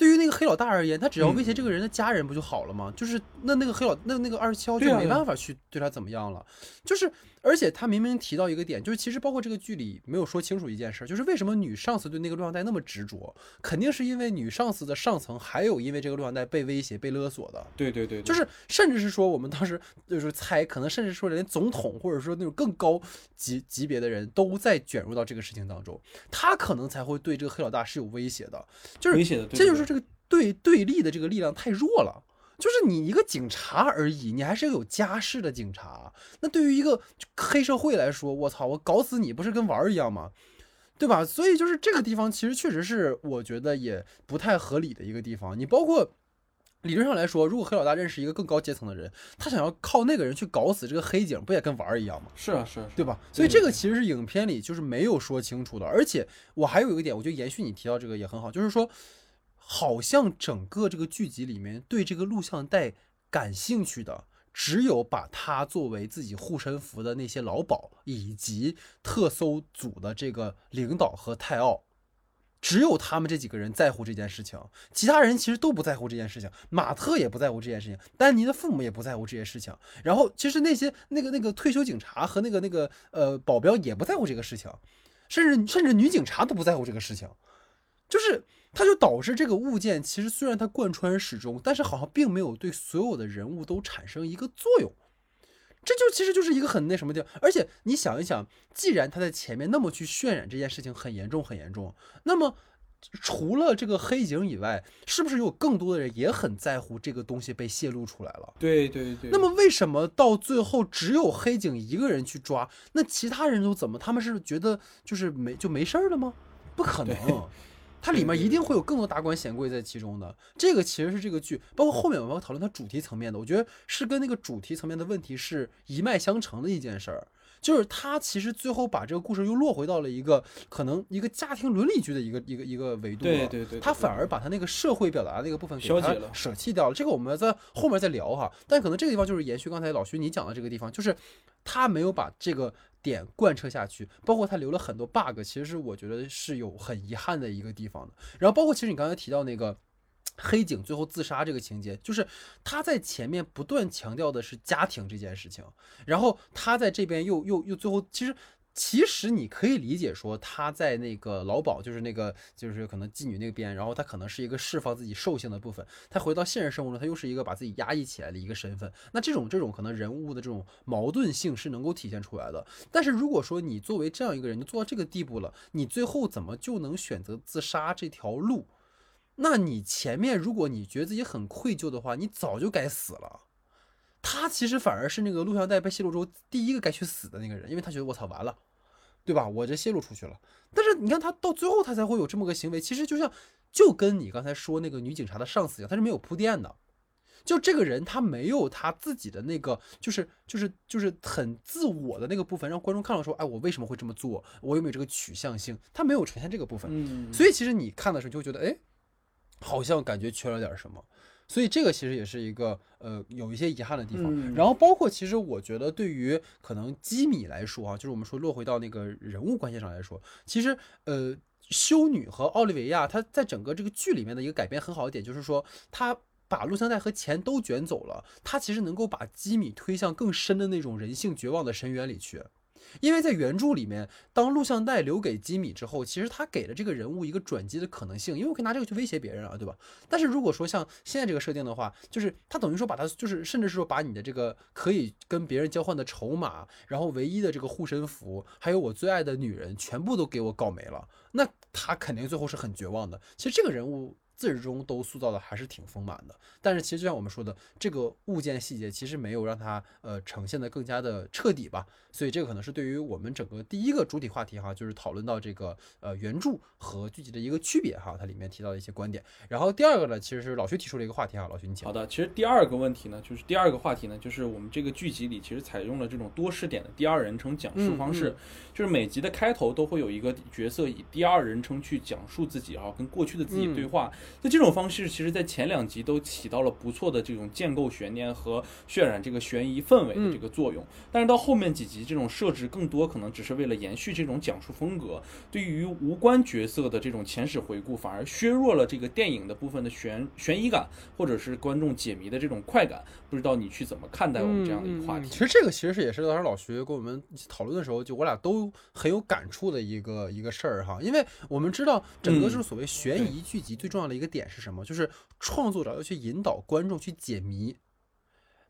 对于那个黑老大而言，他只要威胁这个人的家人不就好了吗？就是那那个黑老那那个二十七号就没办法去对他怎么样了。就是而且他明明提到一个点，就是其实包括这个剧里没有说清楚一件事，就是为什么女上司对那个录像带那么执着，肯定是因为女上司的上层还有因为这个录像带被威胁、被勒索的。对对对，对就是甚至是说，我们当时就是猜，可能甚至说连总统或者说那种更高级级别的人都在卷入到这个事情当中，他可能才会对这个黑老大是有威胁的。就是威胁的这就是这个对对立的这个力量太弱了。就是你一个警察而已，你还是个有家室的警察。那对于一个黑社会来说，我操，我搞死你不是跟玩儿一样吗？对吧？所以就是这个地方，其实确实是我觉得也不太合理的一个地方。你包括理论上来说，如果黑老大认识一个更高阶层的人，他想要靠那个人去搞死这个黑警，不也跟玩儿一样吗？是啊是对吧？所以这个其实是影片里就是没有说清楚的，而且我还有一个点，我觉得延续你提到这个也很好，就是说，好像整个这个剧集里面对这个录像带感兴趣的，只有把它作为自己护身符的那些老鸨以及特搜组的这个领导和泰奥。只有他们这几个人在乎这件事情，其他人其实都不在乎这件事情。马特也不在乎这件事情，丹尼的父母也不在乎这些事情。然后其实那些那个那个退休警察和那个那个呃保镖也不在乎这个事情，甚至甚至女警察都不在乎这个事情，就是它就导致这个物件其实虽然它贯穿始终，但是好像并没有对所有的人物都产生一个作用。这就其实就是一个很那什么的，而且你想一想，既然他在前面那么去渲染这件事情很严重很严重，那么除了这个黑警以外，是不是有更多的人也很在乎这个东西被泄露出来了？对对对。那么为什么到最后只有黑警一个人去抓，那其他人都怎么？他们是觉得就是没就没事儿了吗？不可能，它里面一定会有更多达官显贵在其中的。这个其实是这个剧，包括后面我们要讨论它主题层面的，我觉得是跟那个主题层面的问题是一脉相承的一件事儿。就是他其实最后把这个故事又落回到了一个可能一个家庭伦理剧的一个一个一个维度了。对对对对他反而把他那个社会表达的那个部分给他消解了舍弃掉了。这个我们在后面再聊哈。但可能这个地方就是延续刚才老徐你讲的这个地方，就是他没有把这个点贯彻下去，包括他留了很多 bug，其实是我觉得是有很遗憾的一个地方的。然后包括其实你刚才提到那个。黑警最后自杀这个情节，就是他在前面不断强调的是家庭这件事情，然后他在这边又又又最后其实。其实你可以理解说，他在那个老鸨，就是那个就是可能妓女那边，然后他可能是一个释放自己兽性的部分。他回到现实生活中，他又是一个把自己压抑起来的一个身份。那这种这种可能人物的这种矛盾性是能够体现出来的。但是如果说你作为这样一个人，你做到这个地步了，你最后怎么就能选择自杀这条路？那你前面如果你觉得自己很愧疚的话，你早就该死了。他其实反而是那个录像带被泄露之后第一个该去死的那个人，因为他觉得我操完了，对吧？我这泄露出去了。但是你看他到最后他才会有这么个行为，其实就像就跟你刚才说那个女警察的上司一样，他是没有铺垫的。就这个人他没有他自己的那个，就是就是就是很自我的那个部分，让观众看到说，哎，我为什么会这么做？我有没有这个取向性？他没有呈现这个部分。嗯，所以其实你看的时候就会觉得，哎，好像感觉缺了点什么。所以这个其实也是一个呃有一些遗憾的地方。嗯然后包括其实我觉得对于可能基米来说啊，就是我们说落回到那个人物关系上来说，其实呃修女和奥利维亚她在整个这个剧里面的一个改编很好的点就是说她。把录像带和钱都卷走了，她其实能够把基米推向更深的那种人性绝望的深渊里去。因为在原著里面，当录像带留给基米之后，其实他给了这个人物一个转机的可能性，因为我可以拿这个去威胁别人啊，对吧？但是如果说像现在这个设定的话，就是他等于说把他就是甚至是说把你的这个可以跟别人交换的筹码，然后唯一的这个护身符，还有我最爱的女人，全部都给我搞没了，那他肯定最后是很绝望的。其实这个人物。自始至终都塑造的还是挺丰满的。但是其实就像我们说的，这个物件细节其实没有让它呃呈现的更加的彻底吧。所以这个可能是对于我们整个第一个主体话题哈，就是讨论到这个呃原著和剧集的一个区别哈，它里面提到的一些观点。然后第二个呢，其实是老徐提出了一个话题哈，老徐你讲。好的，其实第二个问题呢，就是第二个话题呢，就是我们这个剧集里其实采用了这种多视点的第二人称讲述方式，就是每集的开头都会有一个角色以第二人称去讲述自己啊，跟过去的自己对话。那这种方式其实在前两集都起到了不错的这种建构悬念和渲染这个悬疑氛围的这个作用，但是到后面几集这种设置更多可能只是为了延续这种讲述风格，对于无关角色的这种前史回顾，反而削弱了这个电影的部分的悬悬疑感，或者是观众解谜的这种快感。不知道你去怎么看待我们这样的一个话题？其实这个其实是也是当时老徐跟我们讨论的时候，就我俩都很有感触的一个一个事儿哈。因为我们知道，整个就是所谓悬疑剧集最重要的一个点是什么？就是创作者要去引导观众去解谜。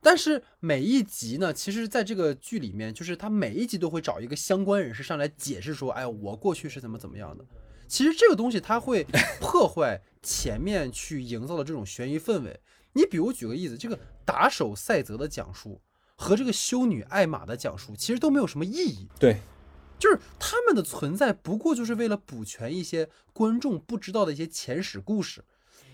但是每一集呢，其实在这个剧里面，就是他每一集都会找一个相关人士上来解释说：“哎，我过去是怎么怎么样的。”其实这个东西它会 破坏前面去营造的这种悬疑氛围。你比如举个例子，这个打手赛泽的讲述和这个修女艾玛的讲述，其实都没有什么意义。对，就是他们的存在不过就是为了补全一些观众不知道的一些前史故事。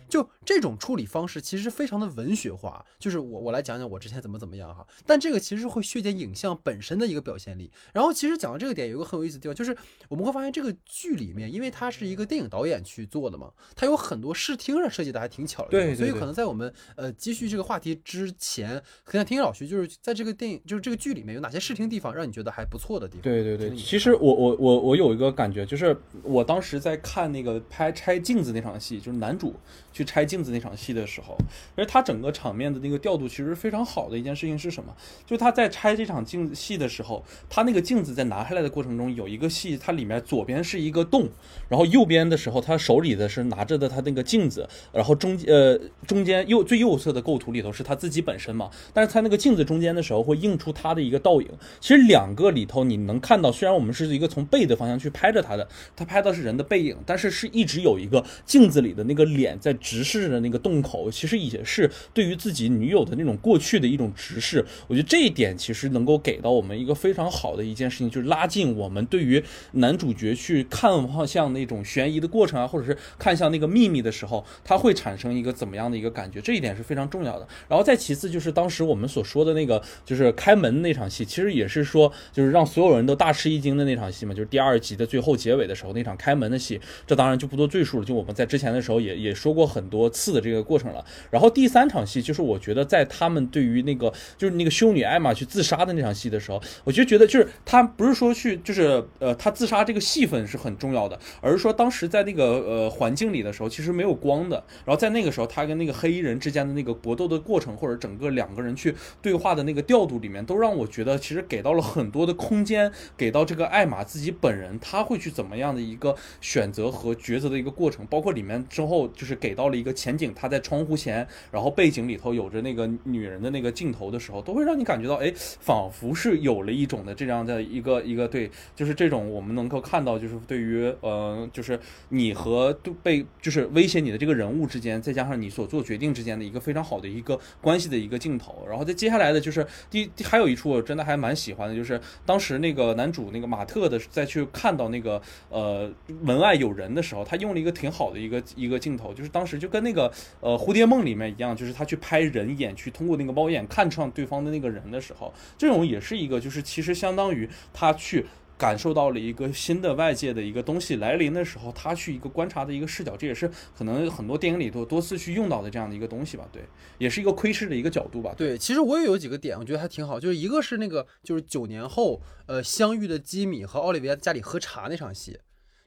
就这种处理方式其实非常的文学化，就是我我来讲讲我之前怎么怎么样哈，但这个其实会削减影像本身的一个表现力。然后其实讲到这个点，有一个很有意思的地方，就是我们会发现这个剧里面，因为它是一个电影导演去做的嘛，它有很多视听上设计的还挺巧的，对，所以可能在我们呃继续这个话题之前，很想听听老徐，就是在这个电影就是这个剧里面有哪些视听地方让你觉得还不错的地方？对对对，其实我我我我有一个感觉，就是我当时在看那个拍拆镜子那场戏，就是男主。去拆镜子那场戏的时候，而他整个场面的那个调度其实非常好的一件事情是什么？就是他在拆这场镜戏的时候，他那个镜子在拿下来的过程中有一个戏，它里面左边是一个洞，然后右边的时候他手里的是拿着的他那个镜子，然后中呃中间右最右侧的构图里头是他自己本身嘛，但是他那个镜子中间的时候会映出他的一个倒影。其实两个里头你能看到，虽然我们是一个从背的方向去拍着他的，他拍的是人的背影，但是是一直有一个镜子里的那个脸在。直视的那个洞口，其实也是对于自己女友的那种过去的一种直视。我觉得这一点其实能够给到我们一个非常好的一件事情，就是拉近我们对于男主角去看向那种悬疑的过程啊，或者是看向那个秘密的时候，他会产生一个怎么样的一个感觉？这一点是非常重要的。然后再其次就是当时我们所说的那个，就是开门那场戏，其实也是说，就是让所有人都大吃一惊的那场戏嘛，就是第二集的最后结尾的时候那场开门的戏。这当然就不多赘述了。就我们在之前的时候也也说过。很多次的这个过程了，然后第三场戏就是我觉得在他们对于那个就是那个修女艾玛去自杀的那场戏的时候，我就觉得就是他不是说去就是呃他自杀这个戏份是很重要的，而是说当时在那个呃环境里的时候其实没有光的，然后在那个时候他跟那个黑衣人之间的那个搏斗的过程或者整个两个人去对话的那个调度里面，都让我觉得其实给到了很多的空间，给到这个艾玛自己本人他会去怎么样的一个选择和抉择的一个过程，包括里面之后就是给到。到了一个前景，他在窗户前，然后背景里头有着那个女人的那个镜头的时候，都会让你感觉到，哎，仿佛是有了一种的这样的一个一个对，就是这种我们能够看到，就是对于呃，就是你和被就是威胁你的这个人物之间，再加上你所做决定之间的一个非常好的一个关系的一个镜头。然后在接下来的就是第还有一处我真的还蛮喜欢的，就是当时那个男主那个马特的再去看到那个呃门外有人的时候，他用了一个挺好的一个一个镜头，就是当时。就跟那个呃蝴蝶梦里面一样，就是他去拍人眼，去通过那个猫眼看穿对方的那个人的时候，这种也是一个，就是其实相当于他去感受到了一个新的外界的一个东西来临的时候，他去一个观察的一个视角，这也是可能很多电影里头多次去用到的这样的一个东西吧。对，也是一个窥视的一个角度吧。对，其实我也有几个点，我觉得还挺好，就是一个是那个就是九年后呃相遇的基米和奥利维亚家里喝茶那场戏，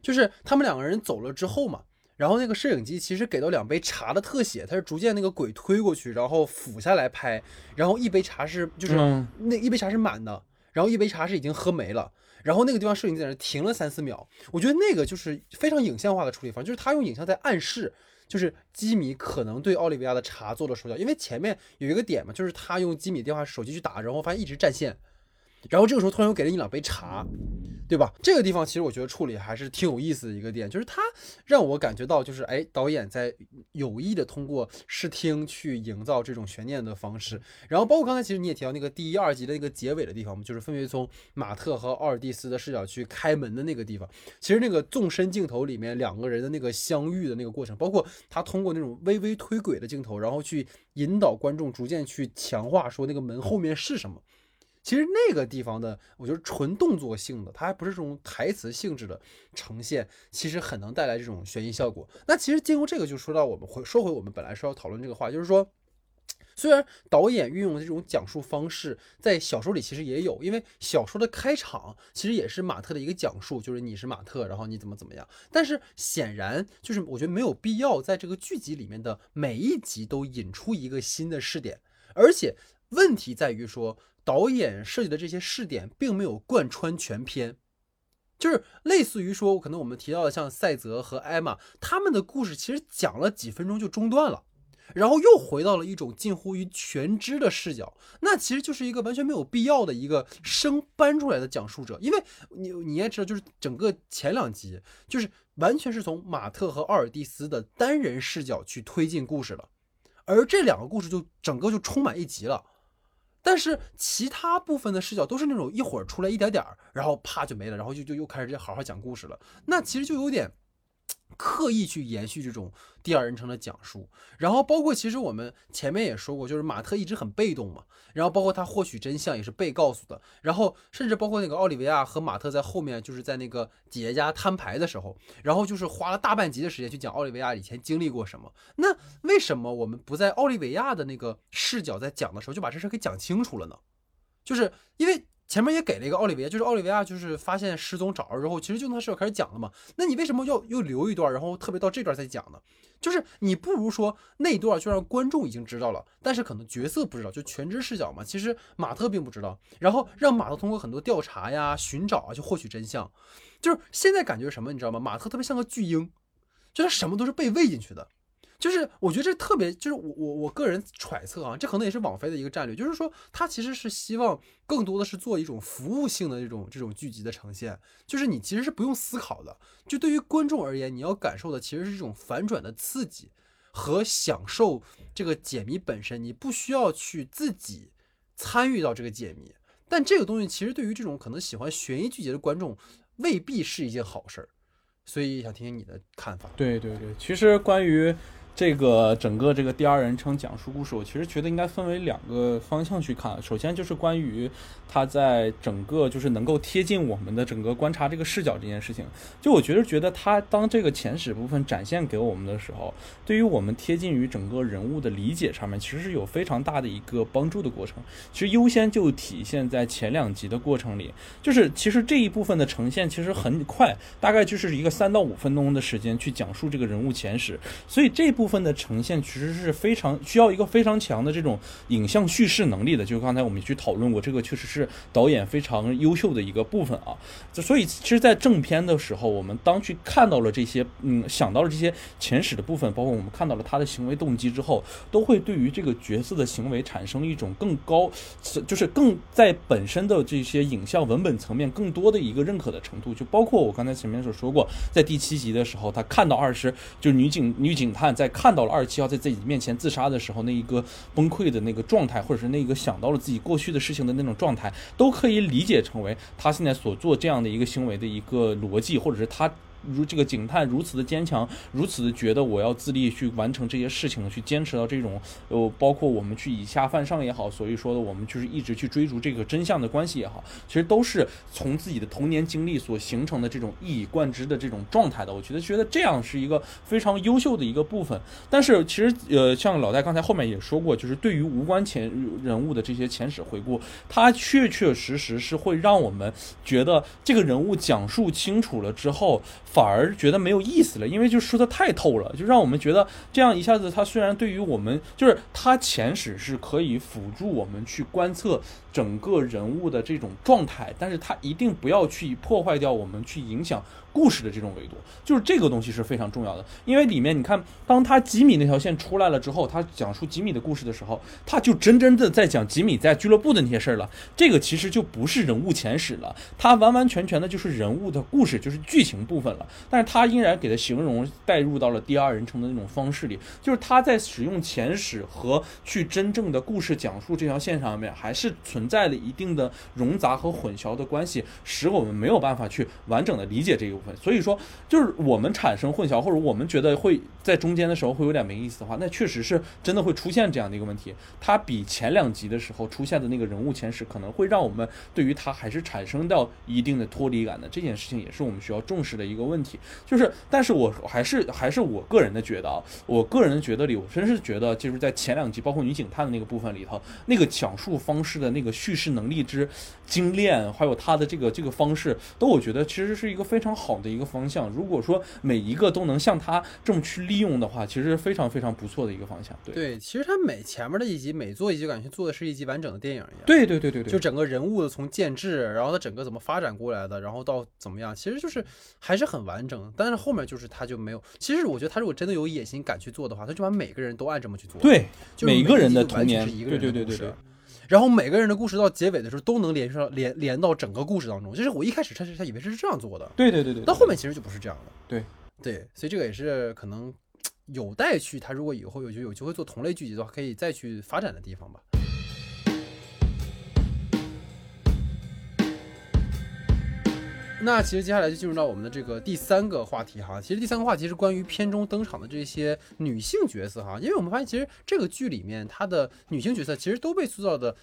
就是他们两个人走了之后嘛。然后那个摄影机其实给到两杯茶的特写，它是逐渐那个鬼推过去，然后俯下来拍，然后一杯茶是就是那一杯茶是满的，然后一杯茶是已经喝没了，然后那个地方摄影机在那停了三四秒，我觉得那个就是非常影像化的处理方，就是他用影像在暗示，就是基米可能对奥利维亚的茶做了手脚，因为前面有一个点嘛，就是他用基米电话手机去打，然后发现一直占线。然后这个时候突然又给了你两杯茶，对吧？这个地方其实我觉得处理还是挺有意思的一个点，就是他让我感觉到，就是哎，导演在有意的通过视听去营造这种悬念的方式。然后包括刚才其实你也提到那个第一、二集的那个结尾的地方，就是分别从马特和奥尔蒂斯的视角去开门的那个地方。其实那个纵深镜头里面两个人的那个相遇的那个过程，包括他通过那种微微推轨的镜头，然后去引导观众逐渐去强化说那个门后面是什么。其实那个地方的，我觉得纯动作性的，它还不是这种台词性质的呈现，其实很能带来这种悬疑效果。那其实经过这个，就说到我们回说回我们本来是要讨论这个话，就是说，虽然导演运用的这种讲述方式在小说里其实也有，因为小说的开场其实也是马特的一个讲述，就是你是马特，然后你怎么怎么样。但是显然就是我觉得没有必要在这个剧集里面的每一集都引出一个新的试点，而且问题在于说。导演设计的这些试点并没有贯穿全篇，就是类似于说，可能我们提到的像赛泽和艾玛他们的故事，其实讲了几分钟就中断了，然后又回到了一种近乎于全知的视角，那其实就是一个完全没有必要的一个生搬出来的讲述者，因为你你也知道，就是整个前两集就是完全是从马特和奥尔蒂斯的单人视角去推进故事了，而这两个故事就整个就充满一集了。但是其他部分的视角都是那种一会儿出来一点点儿，然后啪就没了，然后就就又开始好好讲故事了。那其实就有点。刻意去延续这种第二人称的讲述，然后包括其实我们前面也说过，就是马特一直很被动嘛，然后包括他获取真相也是被告诉的，然后甚至包括那个奥利维亚和马特在后面就是在那个姐姐家摊牌的时候，然后就是花了大半集的时间去讲奥利维亚以前经历过什么。那为什么我们不在奥利维亚的那个视角在讲的时候就把这事给讲清楚了呢？就是因为。前面也给了一个奥利维亚，就是奥利维亚就是发现失踪找着之后，其实就那事儿开始讲了嘛。那你为什么要又留一段，然后特别到这段再讲呢？就是你不如说那段就让观众已经知道了，但是可能角色不知道，就全知视角嘛。其实马特并不知道，然后让马特通过很多调查呀、寻找啊去获取真相。就是现在感觉什么，你知道吗？马特特别像个巨婴，就他什么都是被喂进去的。就是我觉得这特别，就是我我我个人揣测啊，这可能也是网飞的一个战略，就是说他其实是希望更多的是做一种服务性的这种这种剧集的呈现，就是你其实是不用思考的，就对于观众而言，你要感受的其实是这种反转的刺激和享受这个解谜本身，你不需要去自己参与到这个解谜，但这个东西其实对于这种可能喜欢悬疑剧集的观众未必是一件好事儿，所以想听听你的看法。对对对，其实关于。这个整个这个第二人称讲述故事，我其实觉得应该分为两个方向去看。首先就是关于他在整个就是能够贴近我们的整个观察这个视角这件事情。就我觉得觉得他当这个前史部分展现给我们的时候，对于我们贴近于整个人物的理解上面，其实是有非常大的一个帮助的过程。其实优先就体现在前两集的过程里，就是其实这一部分的呈现其实很快，大概就是一个三到五分钟的时间去讲述这个人物前史，所以这部。部分的呈现其实是非常需要一个非常强的这种影像叙事能力的，就是刚才我们去讨论过，这个确实是导演非常优秀的一个部分啊。就所以，其实，在正片的时候，我们当去看到了这些，嗯，想到了这些前史的部分，包括我们看到了他的行为动机之后，都会对于这个角色的行为产生一种更高，就是更在本身的这些影像文本层面更多的一个认可的程度。就包括我刚才前面所说过，在第七集的时候，他看到二十，就是女警女警探在。看到了二十七号在自己面前自杀的时候那一个崩溃的那个状态，或者是那个想到了自己过去的事情的那种状态，都可以理解成为他现在所做这样的一个行为的一个逻辑，或者是他。如这个警探如此的坚强，如此的觉得我要自立去完成这些事情，去坚持到这种，呃，包括我们去以下犯上也好，所以说的我们就是一直去追逐这个真相的关系也好，其实都是从自己的童年经历所形成的这种一以贯之的这种状态的。我觉得觉得这样是一个非常优秀的一个部分。但是其实，呃，像老戴刚才后面也说过，就是对于无关前人物的这些前史回顾，它确确实实是会让我们觉得这个人物讲述清楚了之后。反而觉得没有意思了，因为就说的太透了，就让我们觉得这样一下子，他虽然对于我们就是他前史是可以辅助我们去观测整个人物的这种状态，但是他一定不要去破坏掉我们去影响。故事的这种维度，就是这个东西是非常重要的。因为里面你看，当他吉米那条线出来了之后，他讲述吉米的故事的时候，他就真真的在讲吉米在俱乐部的那些事儿了。这个其实就不是人物前史了，它完完全全的就是人物的故事，就是剧情部分了。但是他依然给他形容带入到了第二人称的那种方式里，就是他在使用前史和去真正的故事讲述这条线上面，还是存在了一定的融杂和混淆的关系，使我们没有办法去完整的理解这一部分。所以说，就是我们产生混淆，或者我们觉得会在中间的时候会有点没意思的话，那确实是真的会出现这样的一个问题。它比前两集的时候出现的那个人物前史，可能会让我们对于它还是产生到一定的脱离感的。这件事情也是我们需要重视的一个问题。就是，但是我还是还是我个人的觉得啊，我个人的觉得里，我真是觉得就是在前两集，包括女警探的那个部分里头，那个讲述方式的那个叙事能力之精炼，还有他的这个这个方式，都我觉得其实是一个非常好的一个方向。如果说每一个都能像他这么去利用的话，其实非常非常不错的一个方向。对对，其实他每前面的一集每做一集，感觉做的是一集完整的电影一样。对对对对对，就整个人物的从建制，然后他整个怎么发展过来的，然后到怎么样，其实就是还是很完整。但是后面就是他就没有。其实我觉得他如果真的有野心敢去做的话，他就把每个人都按这么去做。对，每个人的童年是一个人的故事。然后每个人的故事到结尾的时候都能连上连连到整个故事当中。就是我一开始他是他以为是这样做的。对对对对。到后面其实就不是这样的。对对，所以这个也是可能有待去他如果以后有就有机会做同类剧集的话，可以再去发展的地方吧。那其实接下来就进入到我们的这个第三个话题哈，其实第三个话题是关于片中登场的这些女性角色哈，因为我们发现其实这个剧里面它的女性角色其实都被塑造的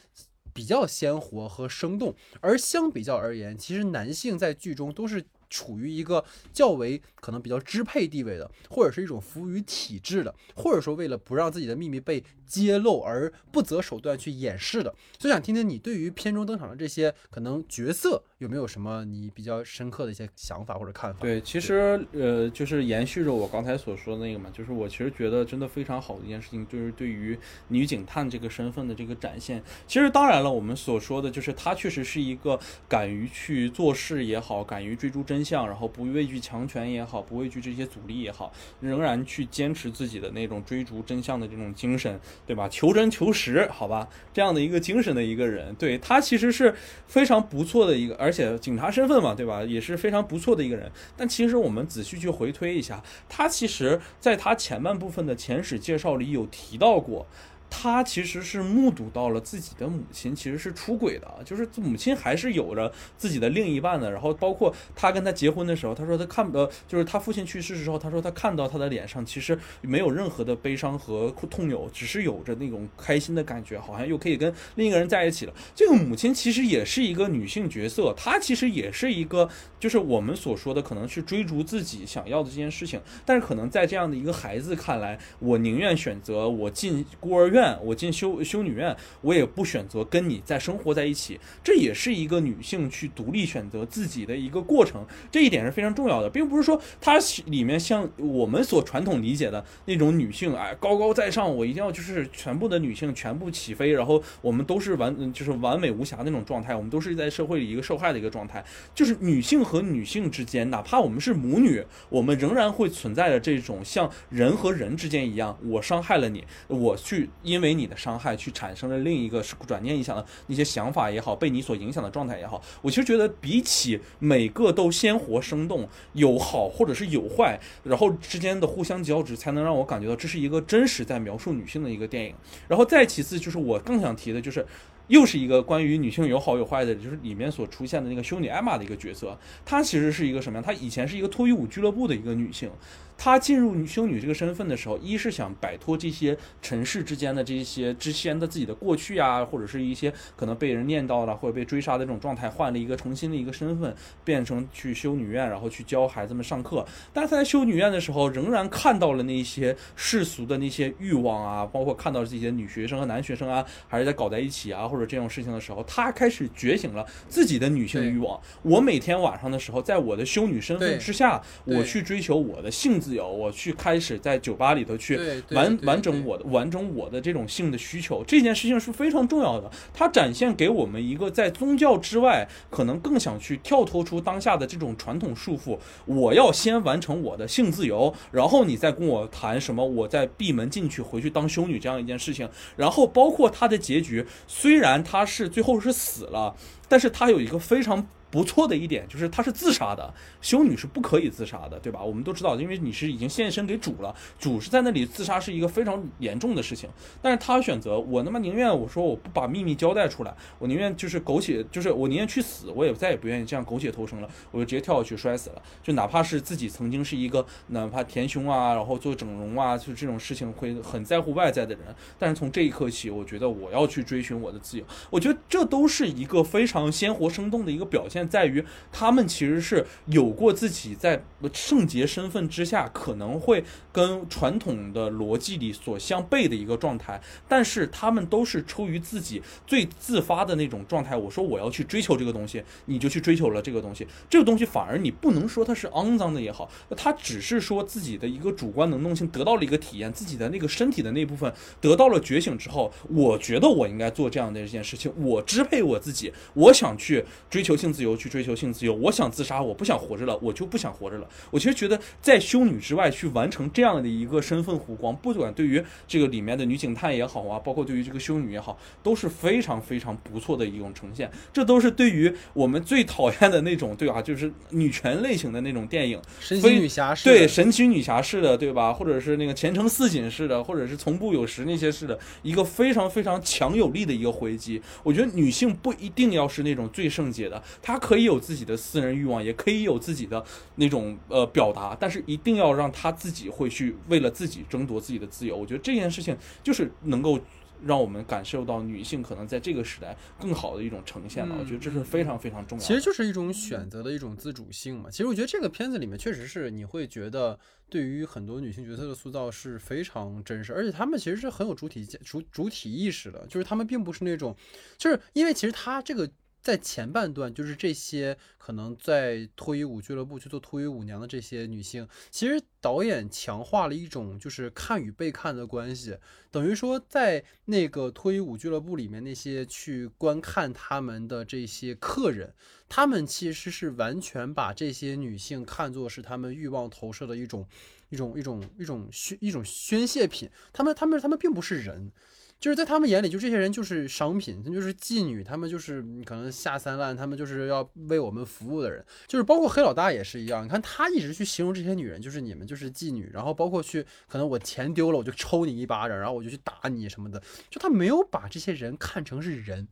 比较鲜活和生动，而相比较而言，其实男性在剧中都是处于一个较为可能比较支配地位的，或者是一种服务于体制的，或者说为了不让自己的秘密被。揭露而不择手段去掩饰的，所以想听听你对于片中登场的这些可能角色有没有什么你比较深刻的一些想法或者看法？对，其实呃，就是延续着我刚才所说的那个嘛，就是我其实觉得真的非常好的一件事情，就是对于女警探这个身份的这个展现。其实当然了，我们所说的就是她确实是一个敢于去做事也好，敢于追逐真真相，然后不畏惧强权也好，不畏惧这些阻力也好，仍然去坚持自己的那种追逐真相的这种精神。对吧？求真求实，好吧，这样的一个精神的一个人，对他其实是非常不错的一个，而且警察身份嘛，对吧，也是非常不错的一个人。但其实我们仔细去回推一下，他其实在他前半部分的前史介绍里有提到过。他其实是目睹到了自己的母亲其实是出轨的，就是母亲还是有着自己的另一半的。然后包括他跟他结婚的时候，他说他看呃，就是他父亲去世之后，他说他看到他的脸上其实没有任何的悲伤和痛有，只是有着那种开心的感觉，好像又可以跟另一个人在一起了。这个母亲其实也是一个女性角色，她其实也是一个，就是我们所说的可能去追逐自己想要的这件事情。但是可能在这样的一个孩子看来，我宁愿选择我进孤儿院。院，我进修修女院，我也不选择跟你再生活在一起，这也是一个女性去独立选择自己的一个过程，这一点是非常重要的，并不是说它里面像我们所传统理解的那种女性，哎，高高在上，我一定要就是全部的女性全部起飞，然后我们都是完就是完美无瑕那种状态，我们都是在社会里一个受害的一个状态，就是女性和女性之间，哪怕我们是母女，我们仍然会存在着这种像人和人之间一样，我伤害了你，我去。因为你的伤害去产生了另一个转念一想的那些想法也好，被你所影响的状态也好，我其实觉得比起每个都鲜活生动、有好或者是有坏，然后之间的互相交织，才能让我感觉到这是一个真实在描述女性的一个电影。然后再其次就是我更想提的就是，又是一个关于女性有好有坏的，就是里面所出现的那个修女艾玛的一个角色，她其实是一个什么样？她以前是一个脱衣舞俱乐部的一个女性。她进入修女这个身份的时候，一是想摆脱这些尘世之间的这些之前的自己的过去啊，或者是一些可能被人念叨了或者被追杀的这种状态，换了一个重新的一个身份，变成去修女院，然后去教孩子们上课。但是他在修女院的时候，仍然看到了那些世俗的那些欲望啊，包括看到这些女学生和男学生啊，还是在搞在一起啊，或或者这种事情的时候，他开始觉醒了自己的女性欲望。我每天晚上的时候，在我的修女身份之下，我去追求我的性自由，我去开始在酒吧里头去完完整我的完整我的这种性的需求。这件事情是非常重要的，它展现给我们一个在宗教之外，可能更想去跳脱出当下的这种传统束缚。我要先完成我的性自由，然后你再跟我谈什么？我在闭门进去回去当修女这样一件事情。然后包括他的结局，虽然他是最后是死了，但是他有一个非常。不错的一点就是她是自杀的，修女是不可以自杀的，对吧？我们都知道，因为你是已经献身给主了，主是在那里自杀是一个非常严重的事情。但是她选择，我他妈宁愿我说我不把秘密交代出来，我宁愿就是苟且，就是我宁愿去死，我也再也不愿意这样苟且偷生了，我就直接跳下去摔死了。就哪怕是自己曾经是一个哪怕填胸啊，然后做整容啊，就这种事情会很在乎外在的人，但是从这一刻起，我觉得我要去追寻我的自由。我觉得这都是一个非常鲜活生动的一个表现。在于他们其实是有过自己在圣洁身份之下可能会跟传统的逻辑里所相悖的一个状态，但是他们都是出于自己最自发的那种状态。我说我要去追求这个东西，你就去追求了这个东西。这个东西反而你不能说它是肮脏的也好，它只是说自己的一个主观能动性得到了一个体验，自己的那个身体的那部分得到了觉醒之后，我觉得我应该做这样的一件事情，我支配我自己，我想去追求性自由。去追求性自由，我想自杀，我不想活着了，我就不想活着了。我其实觉得，在修女之外去完成这样的一个身份弧光，不管对于这个里面的女警探也好啊，包括对于这个修女也好，都是非常非常不错的一种呈现。这都是对于我们最讨厌的那种，对吧？就是女权类型的那种电影，神奇女侠式，对神奇女侠式的，对吧？或者是那个前程似锦式的，或者是从不有时那些式的，一个非常非常强有力的一个回击。我觉得女性不一定要是那种最圣洁的，她。可以有自己的私人欲望，也可以有自己的那种呃表达，但是一定要让他自己会去为了自己争夺自己的自由。我觉得这件事情就是能够让我们感受到女性可能在这个时代更好的一种呈现了。我觉得这是非常非常重要。其实就是一种选择的一种自主性嘛。其实我觉得这个片子里面确实是你会觉得对于很多女性角色的塑造是非常真实，而且她们其实是很有主体主主体意识的，就是她们并不是那种，就是因为其实她这个。在前半段，就是这些可能在脱衣舞俱乐部去做脱衣舞娘的这些女性，其实导演强化了一种就是看与被看的关系，等于说在那个脱衣舞俱乐部里面，那些去观看他们的这些客人，他们其实是完全把这些女性看作是他们欲望投射的一种一种一种一种宣一种宣泄品，他们他们他们并不是人。就是在他们眼里，就这些人就是商品，他就是妓女，他们就是可能下三滥，他们就是要为我们服务的人，就是包括黑老大也是一样。你看他一直去形容这些女人，就是你们就是妓女，然后包括去可能我钱丢了，我就抽你一巴掌，然后我就去打你什么的，就他没有把这些人看成是人。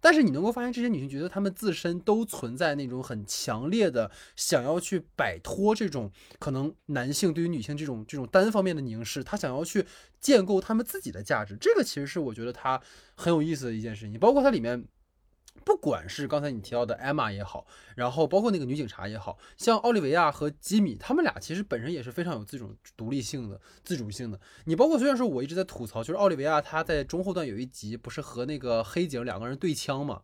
但是你能够发现，这些女性觉得她们自身都存在那种很强烈的想要去摆脱这种可能男性对于女性这种这种单方面的凝视，她想要去建构她们自己的价值。这个其实是我觉得她很有意思的一件事情，包括它里面。不管是刚才你提到的艾玛也好，然后包括那个女警察也好，像奥利维亚和吉米，他们俩其实本身也是非常有这种独立性的、自主性的。你包括虽然说我一直在吐槽，就是奥利维亚她在中后段有一集不是和那个黑警两个人对枪嘛，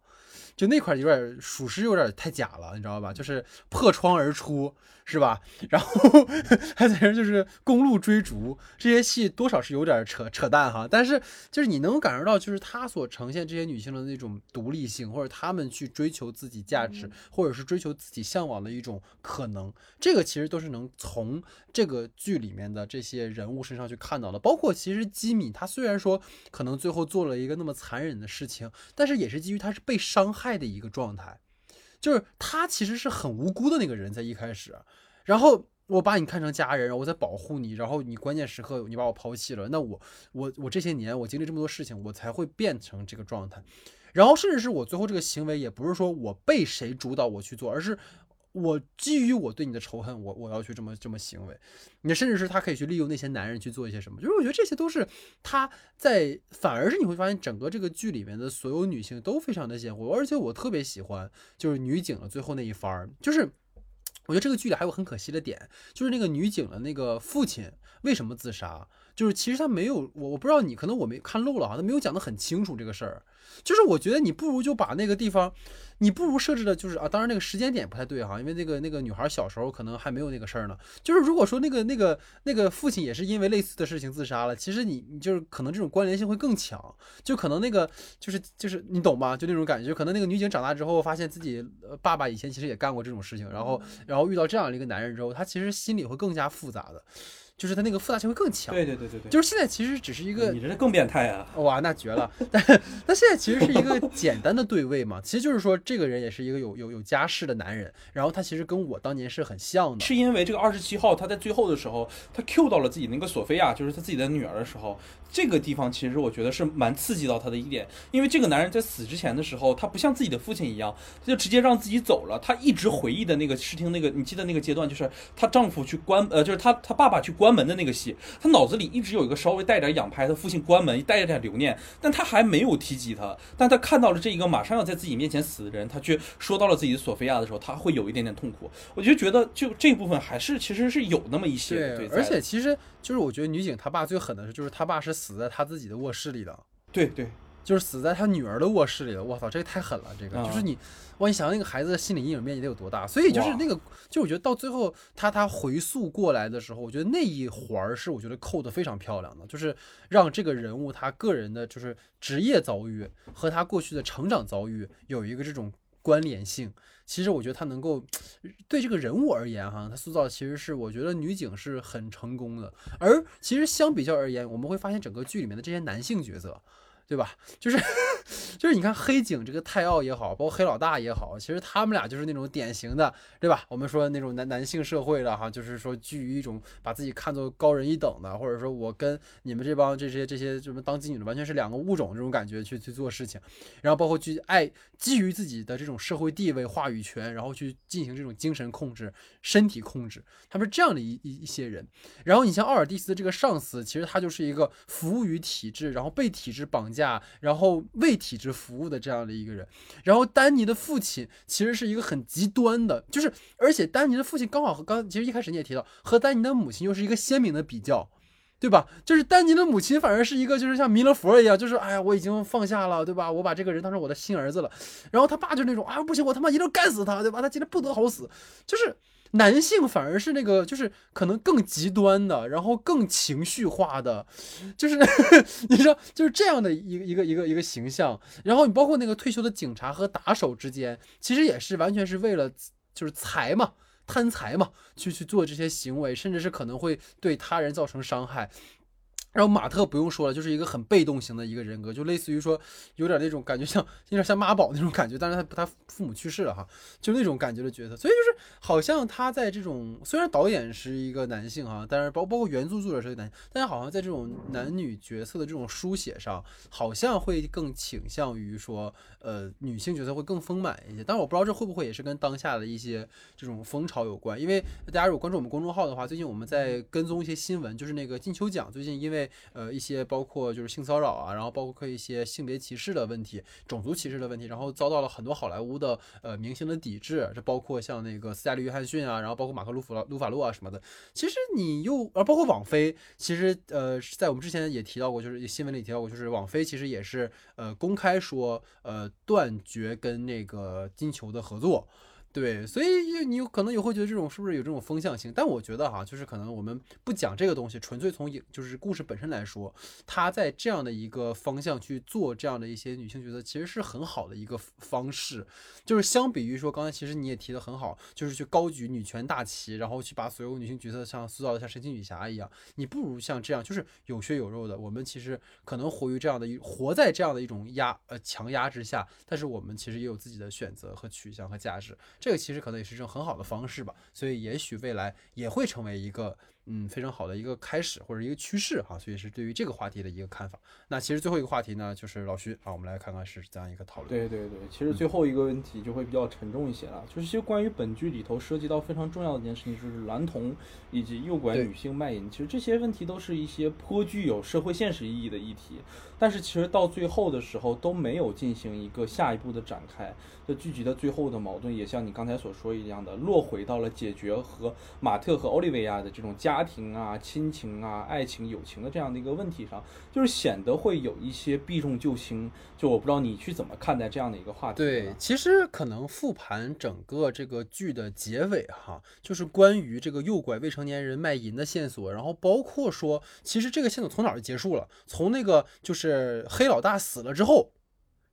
就那块有点属实有点太假了，你知道吧？就是破窗而出。是吧？然后 还在这就是公路追逐这些戏，多少是有点扯扯淡哈。但是就是你能感受到，就是他所呈现这些女性的那种独立性，或者她们去追求自己价值，或者是追求自己向往的一种可能，这个其实都是能从这个剧里面的这些人物身上去看到的。包括其实基米，他虽然说可能最后做了一个那么残忍的事情，但是也是基于他是被伤害爱的一个状态。就是他其实是很无辜的那个人，在一开始，然后我把你看成家人，我在保护你，然后你关键时刻你把我抛弃了，那我我我这些年我经历这么多事情，我才会变成这个状态，然后甚至是我最后这个行为也不是说我被谁主导我去做，而是。我基于我对你的仇恨，我我要去这么这么行为，你甚至是他可以去利用那些男人去做一些什么，就是我觉得这些都是他在，反而是你会发现整个这个剧里面的所有女性都非常的鲜活，而且我特别喜欢就是女警的最后那一番儿，就是我觉得这个剧里还有很可惜的点，就是那个女警的那个父亲为什么自杀？就是其实他没有我我不知道你可能我没看漏了啊，他没有讲得很清楚这个事儿。就是我觉得你不如就把那个地方，你不如设置的就是啊，当然那个时间点不太对哈，因为那个那个女孩小时候可能还没有那个事儿呢。就是如果说那个那个那个父亲也是因为类似的事情自杀了，其实你你就是可能这种关联性会更强，就可能那个就是就是你懂吗？就那种感觉，可能那个女警长大之后发现自己爸爸以前其实也干过这种事情，然后然后遇到这样的一个男人之后，她其实心里会更加复杂的。就是它那个复杂性会更强。对对对对对，就是现在其实只是一个，你这更变态啊！哇，那绝了！但那现在其实是一个简单的对位嘛，其实就是说这个人也是一个有有有家室的男人，然后他其实跟我当年是很像的。是因为这个二十七号他在最后的时候，他 Q 到了自己那个索菲亚，就是他自己的女儿的时候。这个地方其实我觉得是蛮刺激到他的一点，因为这个男人在死之前的时候，他不像自己的父亲一样，他就直接让自己走了。他一直回忆的那个视听那个，你记得那个阶段，就是她丈夫去关，呃，就是他他爸爸去关门的那个戏，他脑子里一直有一个稍微带点仰拍，他父亲关门带着点留念，但他还没有提及他。但他看到了这一个马上要在自己面前死的人，他却说到了自己的索菲亚的时候，他会有一点点痛苦。我就觉得就这部分还是其实是有那么一些对，而且其实就是我觉得女警她爸最狠的是，就是她爸是。死在他自己的卧室里的，对对，就是死在他女儿的卧室里了。我操，这个太狠了！这个就是你，哇，你想那个孩子的心理阴影面积得有多大？所以就是那个，就我觉得到最后他他回溯过来的时候，我觉得那一环儿是我觉得扣的非常漂亮的，就是让这个人物他个人的就是职业遭遇和他过去的成长遭遇有一个这种关联性。其实我觉得他能够对这个人物而言，哈，他塑造其实是我觉得女警是很成功的。而其实相比较而言，我们会发现整个剧里面的这些男性角色。对吧？就是 就是，你看黑警这个泰奥也好，包括黑老大也好，其实他们俩就是那种典型的，对吧？我们说那种男男性社会的哈，就是说基于一种把自己看作高人一等的，或者说我跟你们这帮这些这些什么当妓女的完全是两个物种这种感觉去去做事情，然后包括去爱基于自己的这种社会地位、话语权，然后去进行这种精神控制、身体控制，他们是这样的一一一些人。然后你像奥尔蒂斯这个上司，其实他就是一个服务于体制，然后被体制绑。架，然后为体制服务的这样的一个人，然后丹尼的父亲其实是一个很极端的，就是而且丹尼的父亲刚好和刚其实一开始你也提到，和丹尼的母亲又是一个鲜明的比较，对吧？就是丹尼的母亲反而是一个就是像弥勒佛一样，就是哎呀我已经放下了，对吧？我把这个人当成我的亲儿子了，然后他爸就那种啊不行，我他妈一定要干死他，对吧？他今天不得好死，就是。男性反而是那个，就是可能更极端的，然后更情绪化的，就是 你说，就是这样的一个一个一个一个形象。然后你包括那个退休的警察和打手之间，其实也是完全是为了就是财嘛，贪财嘛，去去做这些行为，甚至是可能会对他人造成伤害。然后马特不用说了，就是一个很被动型的一个人格，就类似于说有点那种感觉，像有点像妈宝那种感觉，但是他他父母去世了哈，就那种感觉的角色，所以就是好像他在这种虽然导演是一个男性哈，但是包包括原著作者是个男性，但是好像在这种男女角色的这种书写上，好像会更倾向于说，呃，女性角色会更丰满一些。但是我不知道这会不会也是跟当下的一些这种风潮有关，因为大家如果关注我们公众号的话，最近我们在跟踪一些新闻，就是那个金球奖最近因为呃，一些包括就是性骚扰啊，然后包括一些性别歧视的问题、种族歧视的问题，然后遭到了很多好莱坞的呃明星的抵制，这包括像那个斯嘉丽·约翰逊啊，然后包括马克·鲁弗鲁法洛啊什么的。其实你又啊，包括网飞，其实呃，在我们之前也提到过，就是新闻里提到过，就是网飞其实也是呃公开说呃断绝跟那个金球的合作。对，所以你有可能也会觉得这种是不是有这种风向性？但我觉得哈，就是可能我们不讲这个东西，纯粹从影就是故事本身来说，他在这样的一个方向去做这样的一些女性角色，其实是很好的一个方式。就是相比于说刚才其实你也提的很好，就是去高举女权大旗，然后去把所有女性角色像塑造的像神奇女侠一样，你不如像这样，就是有血有肉的。我们其实可能活于这样的一活在这样的一种压呃强压之下，但是我们其实也有自己的选择和取向和价值。这个其实可能也是一种很好的方式吧，所以也许未来也会成为一个。嗯，非常好的一个开始或者一个趋势哈，所以是对于这个话题的一个看法。那其实最后一个话题呢，就是老徐啊，我们来看看是怎样一个讨论。对对对，其实最后一个问题就会比较沉重一些了，就是其实关于本剧里头涉及到非常重要的一件事情，就是男童以及诱拐女性卖淫。其实这些问题都是一些颇具有社会现实意义的议题，但是其实到最后的时候都没有进行一个下一步的展开。这剧集的最后的矛盾也像你刚才所说一样的，落回到了解决和马特和奥利维亚的这种家庭啊、亲情啊、爱情、友情的这样的一个问题上，就是显得会有一些避重就轻。就我不知道你去怎么看待这样的一个话题。对，其实可能复盘整个这个剧的结尾哈，就是关于这个诱拐未成年人卖淫的线索，然后包括说，其实这个线索从哪儿就结束了？从那个就是黑老大死了之后，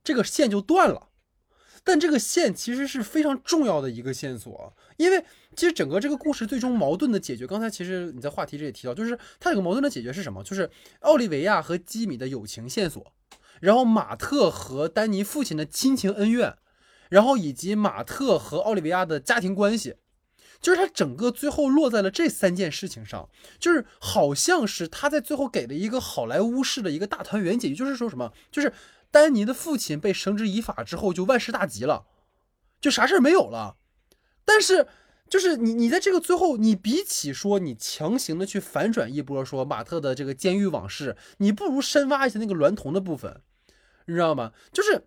这个线就断了。但这个线其实是非常重要的一个线索，因为其实整个这个故事最终矛盾的解决，刚才其实你在话题这里提到，就是它有个矛盾的解决是什么？就是奥利维亚和基米的友情线索，然后马特和丹尼父亲的亲情恩怨，然后以及马特和奥利维亚的家庭关系，就是他整个最后落在了这三件事情上，就是好像是他在最后给了一个好莱坞式的一个大团圆结局，就是说什么，就是丹尼的父亲被绳之以法之后就万事大吉了，就啥事儿没有了，但是。就是你，你在这个最后，你比起说你强行的去反转一波，说马特的这个监狱往事，你不如深挖一下那个娈童的部分，你知道吗？就是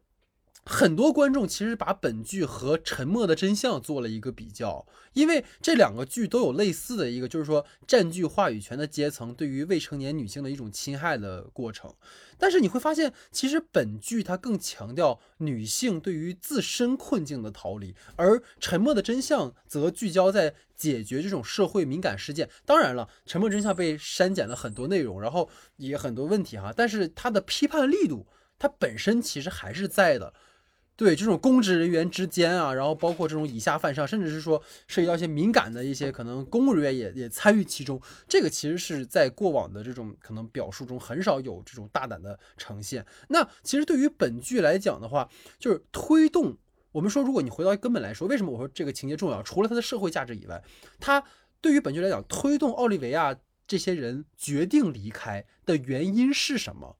很多观众其实把本剧和《沉默的真相》做了一个比较，因为这两个剧都有类似的一个，就是说占据话语权的阶层对于未成年女性的一种侵害的过程。但是你会发现，其实本剧它更强调女性对于自身困境的逃离，而《沉默的真相》则聚焦在解决这种社会敏感事件。当然了，《沉默真相》被删减了很多内容，然后也很多问题哈，但是它的批判力度，它本身其实还是在的。对这种公职人员之间啊，然后包括这种以下犯上，甚至是说涉及到一些敏感的一些可能公务人员也也参与其中，这个其实是在过往的这种可能表述中很少有这种大胆的呈现。那其实对于本剧来讲的话，就是推动我们说，如果你回到根本来说，为什么我说这个情节重要？除了它的社会价值以外，它对于本剧来讲，推动奥利维亚这些人决定离开的原因是什么？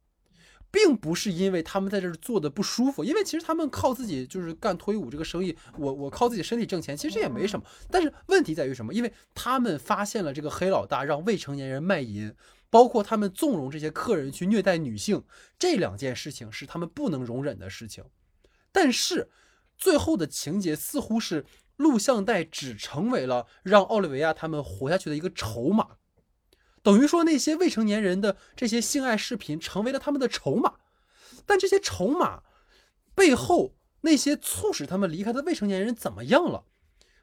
并不是因为他们在这儿做的不舒服，因为其实他们靠自己就是干脱衣舞这个生意，我我靠自己身体挣钱，其实也没什么。但是问题在于什么？因为他们发现了这个黑老大让未成年人卖淫，包括他们纵容这些客人去虐待女性，这两件事情是他们不能容忍的事情。但是最后的情节似乎是录像带只成为了让奥利维亚他们活下去的一个筹码。等于说，那些未成年人的这些性爱视频成为了他们的筹码，但这些筹码背后那些促使他们离开的未成年人怎么样了？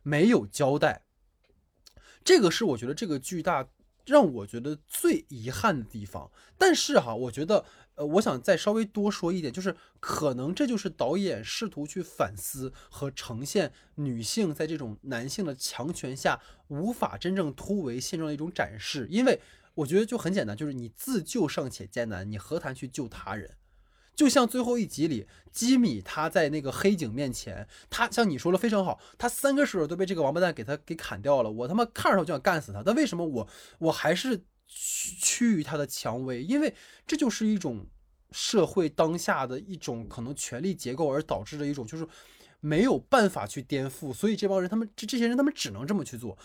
没有交代。这个是我觉得这个巨大让我觉得最遗憾的地方。但是哈，我觉得。呃，我想再稍微多说一点，就是可能这就是导演试图去反思和呈现女性在这种男性的强权下无法真正突围现状的一种展示。因为我觉得就很简单，就是你自救尚且艰难，你何谈去救他人？就像最后一集里，基米他在那个黑警面前，他像你说的非常好，他三个手指都被这个王八蛋给他给砍掉了，我他妈看着我就想干死他，但为什么我我还是？趋趋于他的蔷薇，因为这就是一种社会当下的一种可能权力结构而导致的一种，就是没有办法去颠覆，所以这帮人他们这这些人他们只能这么去做，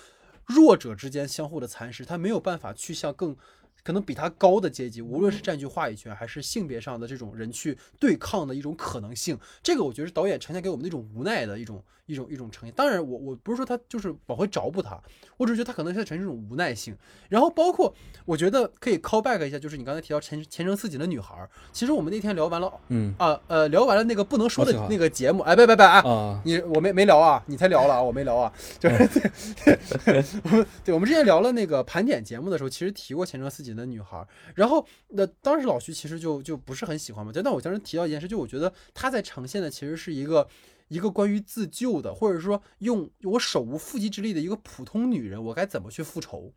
弱者之间相互的蚕食，他没有办法去向更。可能比他高的阶级，无论是占据话语权还是性别上的这种人去对抗的一种可能性，这个我觉得是导演呈现给我们那种无奈的一种一种一种呈现。当然，我我不是说他就是往回找补他，我只是觉得他可能是呈现一种无奈性。然后包括我觉得可以 call back 一下，就是你刚才提到前前程似锦的女孩，其实我们那天聊完了，嗯啊呃聊完了那个不能说的那个节目，哎别别别啊，你我没没聊啊，你才聊了啊，我没聊啊，就是 对，对我们之前聊了那个盘点节目的时候，其实提过前程似锦。的女孩，然后那当时老徐其实就就不是很喜欢嘛，但我当时提到一件事，就我觉得他在呈现的其实是一个一个关于自救的，或者说用我手无缚鸡之力的一个普通女人，我该怎么去复仇？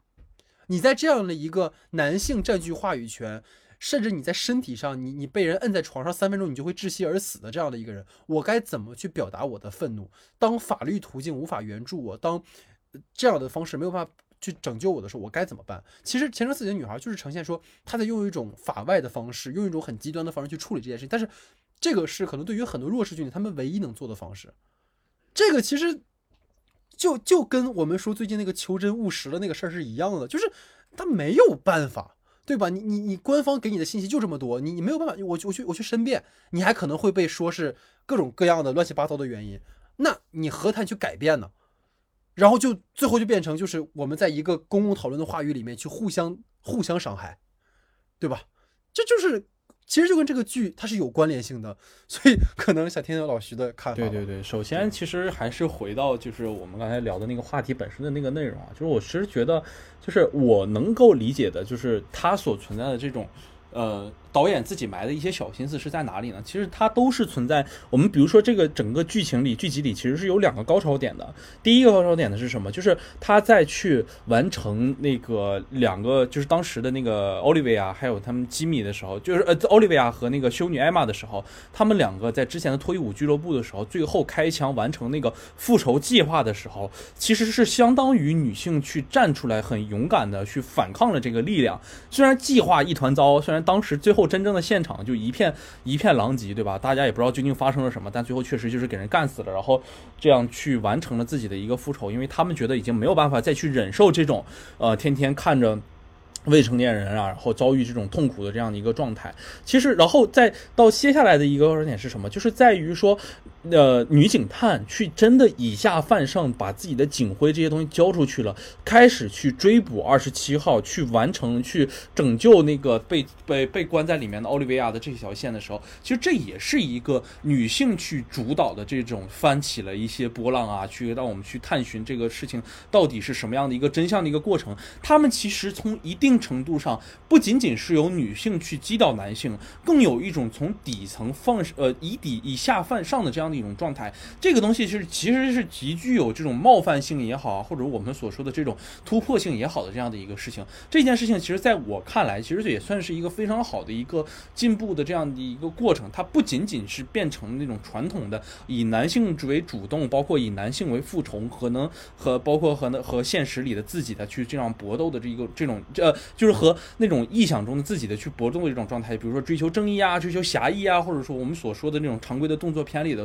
你在这样的一个男性占据话语权，甚至你在身体上，你你被人摁在床上三分钟你就会窒息而死的这样的一个人，我该怎么去表达我的愤怒？当法律途径无法援助我，当这样的方式没有办法。去拯救我的时候，我该怎么办？其实前程似锦的女孩就是呈现说，她在用一种法外的方式，用一种很极端的方式去处理这件事情。但是，这个是可能对于很多弱势群体，他们唯一能做的方式。这个其实就就跟我们说最近那个求真务实的那个事儿是一样的，就是他没有办法，对吧？你你你官方给你的信息就这么多，你你没有办法，我我去我去申辩，你还可能会被说是各种各样的乱七八糟的原因。那你何谈去改变呢？然后就最后就变成就是我们在一个公共讨论的话语里面去互相互相伤害，对吧？这就是其实就跟这个剧它是有关联性的，所以可能想听听老徐的看法。对对对，首先其实还是回到就是我们刚才聊的那个话题本身的那个内容啊，就是我其实觉得就是我能够理解的，就是它所存在的这种呃。导演自己埋的一些小心思是在哪里呢？其实它都是存在我们比如说这个整个剧情里剧集里其实是有两个高潮点的。第一个高潮点的是什么？就是他在去完成那个两个就是当时的那个奥利维亚还有他们吉米的时候，就是呃奥利维亚和那个修女艾玛的时候，他们两个在之前的脱衣舞俱乐部的时候，最后开枪完成那个复仇计划的时候，其实是相当于女性去站出来很勇敢的去反抗了这个力量。虽然计划一团糟，虽然当时最后。真正的现场就一片一片狼藉，对吧？大家也不知道究竟发生了什么，但最后确实就是给人干死了，然后这样去完成了自己的一个复仇，因为他们觉得已经没有办法再去忍受这种，呃，天天看着未成年人啊，然后遭遇这种痛苦的这样的一个状态。其实，然后再到接下来的一个观点是什么？就是在于说。呃，女警探去真的以下犯上，把自己的警徽这些东西交出去了，开始去追捕二十七号，去完成去拯救那个被被被关在里面的奥利维亚的这条线的时候，其实这也是一个女性去主导的这种翻起了一些波浪啊，去让我们去探寻这个事情到底是什么样的一个真相的一个过程。他们其实从一定程度上不仅仅是由女性去击倒男性，更有一种从底层放呃以底以下犯上的这样。一种状态，这个东西是其实是极具有这种冒犯性也好，或者我们所说的这种突破性也好的这样的一个事情。这件事情其实在我看来，其实也算是一个非常好的一个进步的这样的一个过程。它不仅仅是变成那种传统的以男性为主动，包括以男性为复仇，可能和包括和那和现实里的自己的去这样搏斗的这一个这种呃，就是和那种臆想中的自己的去搏斗的这种状态。比如说追求正义啊，追求侠义啊，或者说我们所说的那种常规的动作片里的。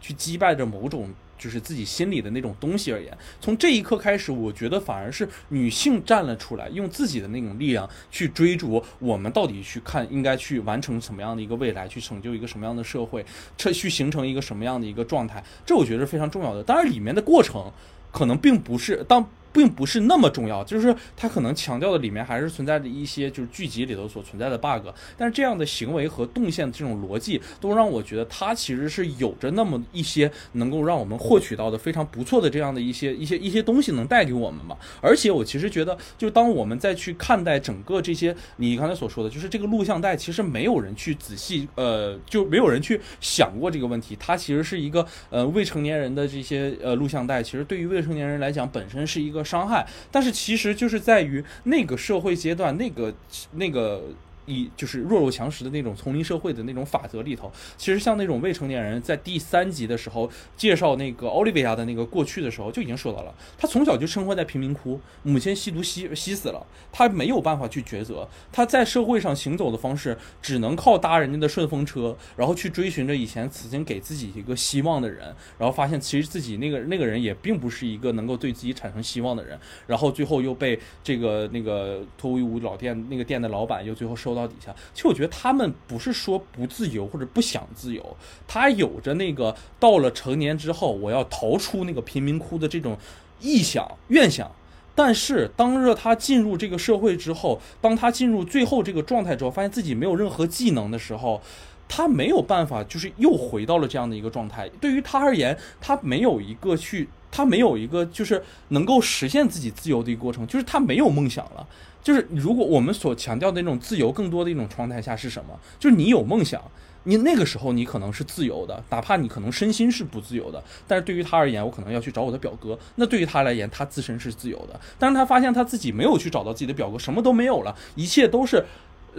去击败着某种就是自己心里的那种东西而言，从这一刻开始，我觉得反而是女性站了出来，用自己的那种力量去追逐我们到底去看应该去完成什么样的一个未来，去成就一个什么样的社会，这去形成一个什么样的一个状态，这我觉得是非常重要的。当然，里面的过程可能并不是当。并不是那么重要，就是它可能强调的里面还是存在着一些就是剧集里头所存在的 bug，但是这样的行为和动线的这种逻辑都让我觉得它其实是有着那么一些能够让我们获取到的非常不错的这样的一些一些一些东西能带给我们嘛。而且我其实觉得，就当我们再去看待整个这些你刚才所说的，就是这个录像带，其实没有人去仔细呃，就没有人去想过这个问题。它其实是一个呃未成年人的这些呃录像带，其实对于未成年人来讲，本身是一个。伤害，但是其实就是在于那个社会阶段，那个那个。以就是弱肉强食的那种丛林社会的那种法则里头，其实像那种未成年人，在第三集的时候介绍那个奥利维亚的那个过去的时候，就已经说到了，他从小就生活在贫民窟，母亲吸毒吸吸死了，他没有办法去抉择，他在社会上行走的方式只能靠搭人家的顺风车，然后去追寻着以前曾经给自己一个希望的人，然后发现其实自己那个那个人也并不是一个能够对自己产生希望的人，然后最后又被这个那个脱衣舞老店那个店的老板又最后收。到到底下，其实我觉得他们不是说不自由或者不想自由，他有着那个到了成年之后我要逃出那个贫民窟的这种臆想愿想。但是当热他进入这个社会之后，当他进入最后这个状态之后，发现自己没有任何技能的时候，他没有办法，就是又回到了这样的一个状态。对于他而言，他没有一个去，他没有一个就是能够实现自己自由的一个过程，就是他没有梦想了。就是如果我们所强调的那种自由，更多的一种状态下是什么？就是你有梦想，你那个时候你可能是自由的，哪怕你可能身心是不自由的。但是对于他而言，我可能要去找我的表哥，那对于他而言，他自身是自由的。但是他发现他自己没有去找到自己的表哥，什么都没有了，一切都是。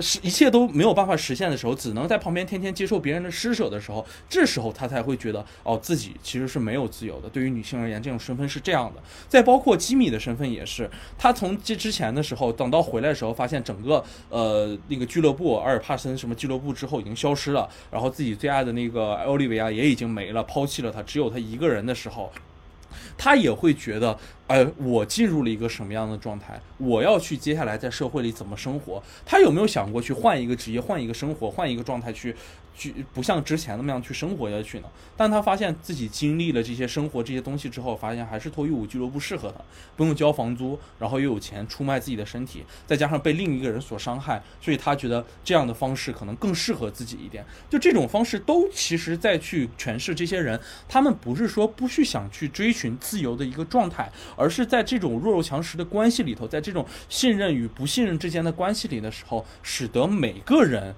是一切都没有办法实现的时候，只能在旁边天天接受别人的施舍的时候，这时候他才会觉得哦，自己其实是没有自由的。对于女性而言，这种身份是这样的。再包括吉米的身份也是，他从这之前的时候，等到回来的时候，发现整个呃那个俱乐部阿尔帕森什么俱乐部之后已经消失了，然后自己最爱的那个奥利维亚也已经没了，抛弃了他，只有他一个人的时候。他也会觉得，哎，我进入了一个什么样的状态？我要去接下来在社会里怎么生活？他有没有想过去换一个职业、换一个生活、换一个状态去？去不像之前那么样去生活下去呢？但他发现自己经历了这些生活这些东西之后，发现还是脱衣舞俱乐部适合他，不用交房租，然后又有钱出卖自己的身体，再加上被另一个人所伤害，所以他觉得这样的方式可能更适合自己一点。就这种方式都其实在去诠释这些人，他们不是说不去想去追寻自由的一个状态，而是在这种弱肉强食的关系里头，在这种信任与不信任之间的关系里的时候，使得每个人。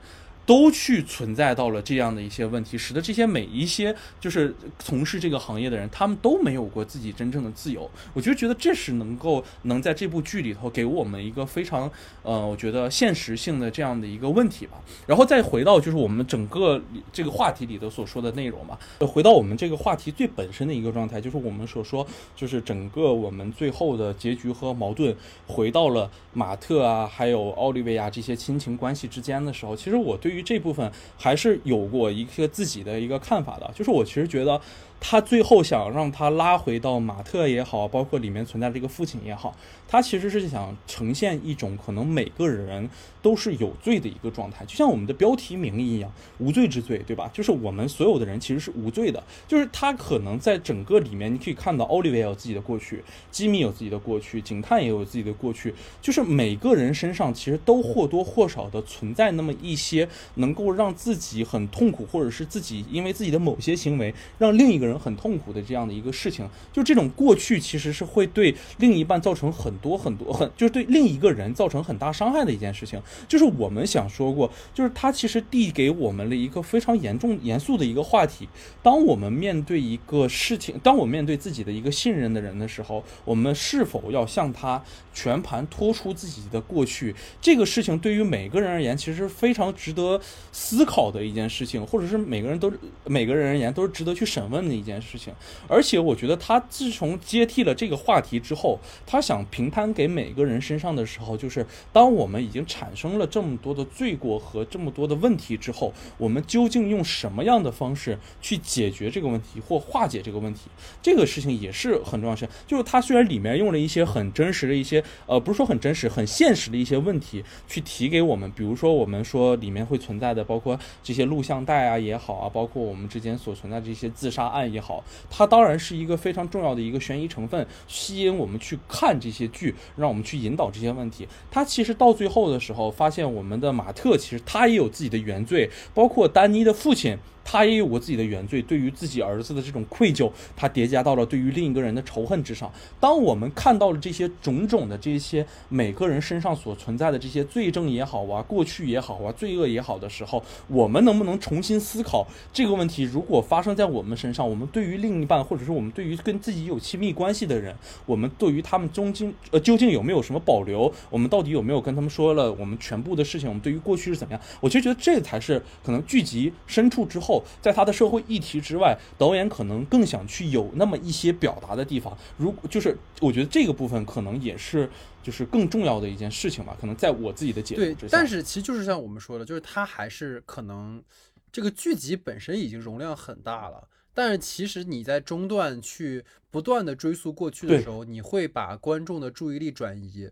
都去存在到了这样的一些问题，使得这些每一些就是从事这个行业的人，他们都没有过自己真正的自由。我就觉得这是能够能在这部剧里头给我们一个非常呃，我觉得现实性的这样的一个问题吧。然后再回到就是我们整个这个话题里头所说的内容吧，回到我们这个话题最本身的一个状态，就是我们所说，就是整个我们最后的结局和矛盾回到了马特啊，还有奥利维亚这些亲情关系之间的时候，其实我对。于这部分还是有过一个自己的一个看法的，就是我其实觉得。他最后想让他拉回到马特也好，包括里面存在的这个父亲也好，他其实是想呈现一种可能每个人都是有罪的一个状态，就像我们的标题名一样，无罪之罪，对吧？就是我们所有的人其实是无罪的。就是他可能在整个里面，你可以看到奥利维亚有自己的过去，吉米有自己的过去，警探也有自己的过去，就是每个人身上其实都或多或少的存在那么一些能够让自己很痛苦，或者是自己因为自己的某些行为让另一个人。人很痛苦的这样的一个事情，就这种过去其实是会对另一半造成很多很多很，就是对另一个人造成很大伤害的一件事情。就是我们想说过，就是他其实递给我们了一个非常严重严肃的一个话题。当我们面对一个事情，当我面对自己的一个信任的人的时候，我们是否要向他全盘托出自己的过去？这个事情对于每个人而言，其实非常值得思考的一件事情，或者是每个人都每个人而言都是值得去审问的一。一件事情，而且我觉得他自从接替了这个话题之后，他想平摊给每个人身上的时候，就是当我们已经产生了这么多的罪过和这么多的问题之后，我们究竟用什么样的方式去解决这个问题或化解这个问题？这个事情也是很重要的事。就是他虽然里面用了一些很真实的一些，呃，不是说很真实，很现实的一些问题去提给我们，比如说我们说里面会存在的，包括这些录像带啊也好啊，包括我们之间所存在这些自杀案。也好，它当然是一个非常重要的一个悬疑成分，吸引我们去看这些剧，让我们去引导这些问题。它其实到最后的时候，发现我们的马特其实他也有自己的原罪，包括丹尼的父亲。他也有过自己的原罪，对于自己儿子的这种愧疚，他叠加到了对于另一个人的仇恨之上。当我们看到了这些种种的这些每个人身上所存在的这些罪证也好啊，过去也好啊，罪恶也好的时候，我们能不能重新思考这个问题？如果发生在我们身上，我们对于另一半，或者是我们对于跟自己有亲密关系的人，我们对于他们中间呃究竟有没有什么保留？我们到底有没有跟他们说了我们全部的事情？我们对于过去是怎么样？我就觉得这才是可能聚集深处之后。在他的社会议题之外，导演可能更想去有那么一些表达的地方。如就是我觉得这个部分可能也是就是更重要的一件事情吧。可能在我自己的解读之下，但是其实就是像我们说的，就是他还是可能这个剧集本身已经容量很大了。但是其实你在中段去不断的追溯过去的时候，你会把观众的注意力转移。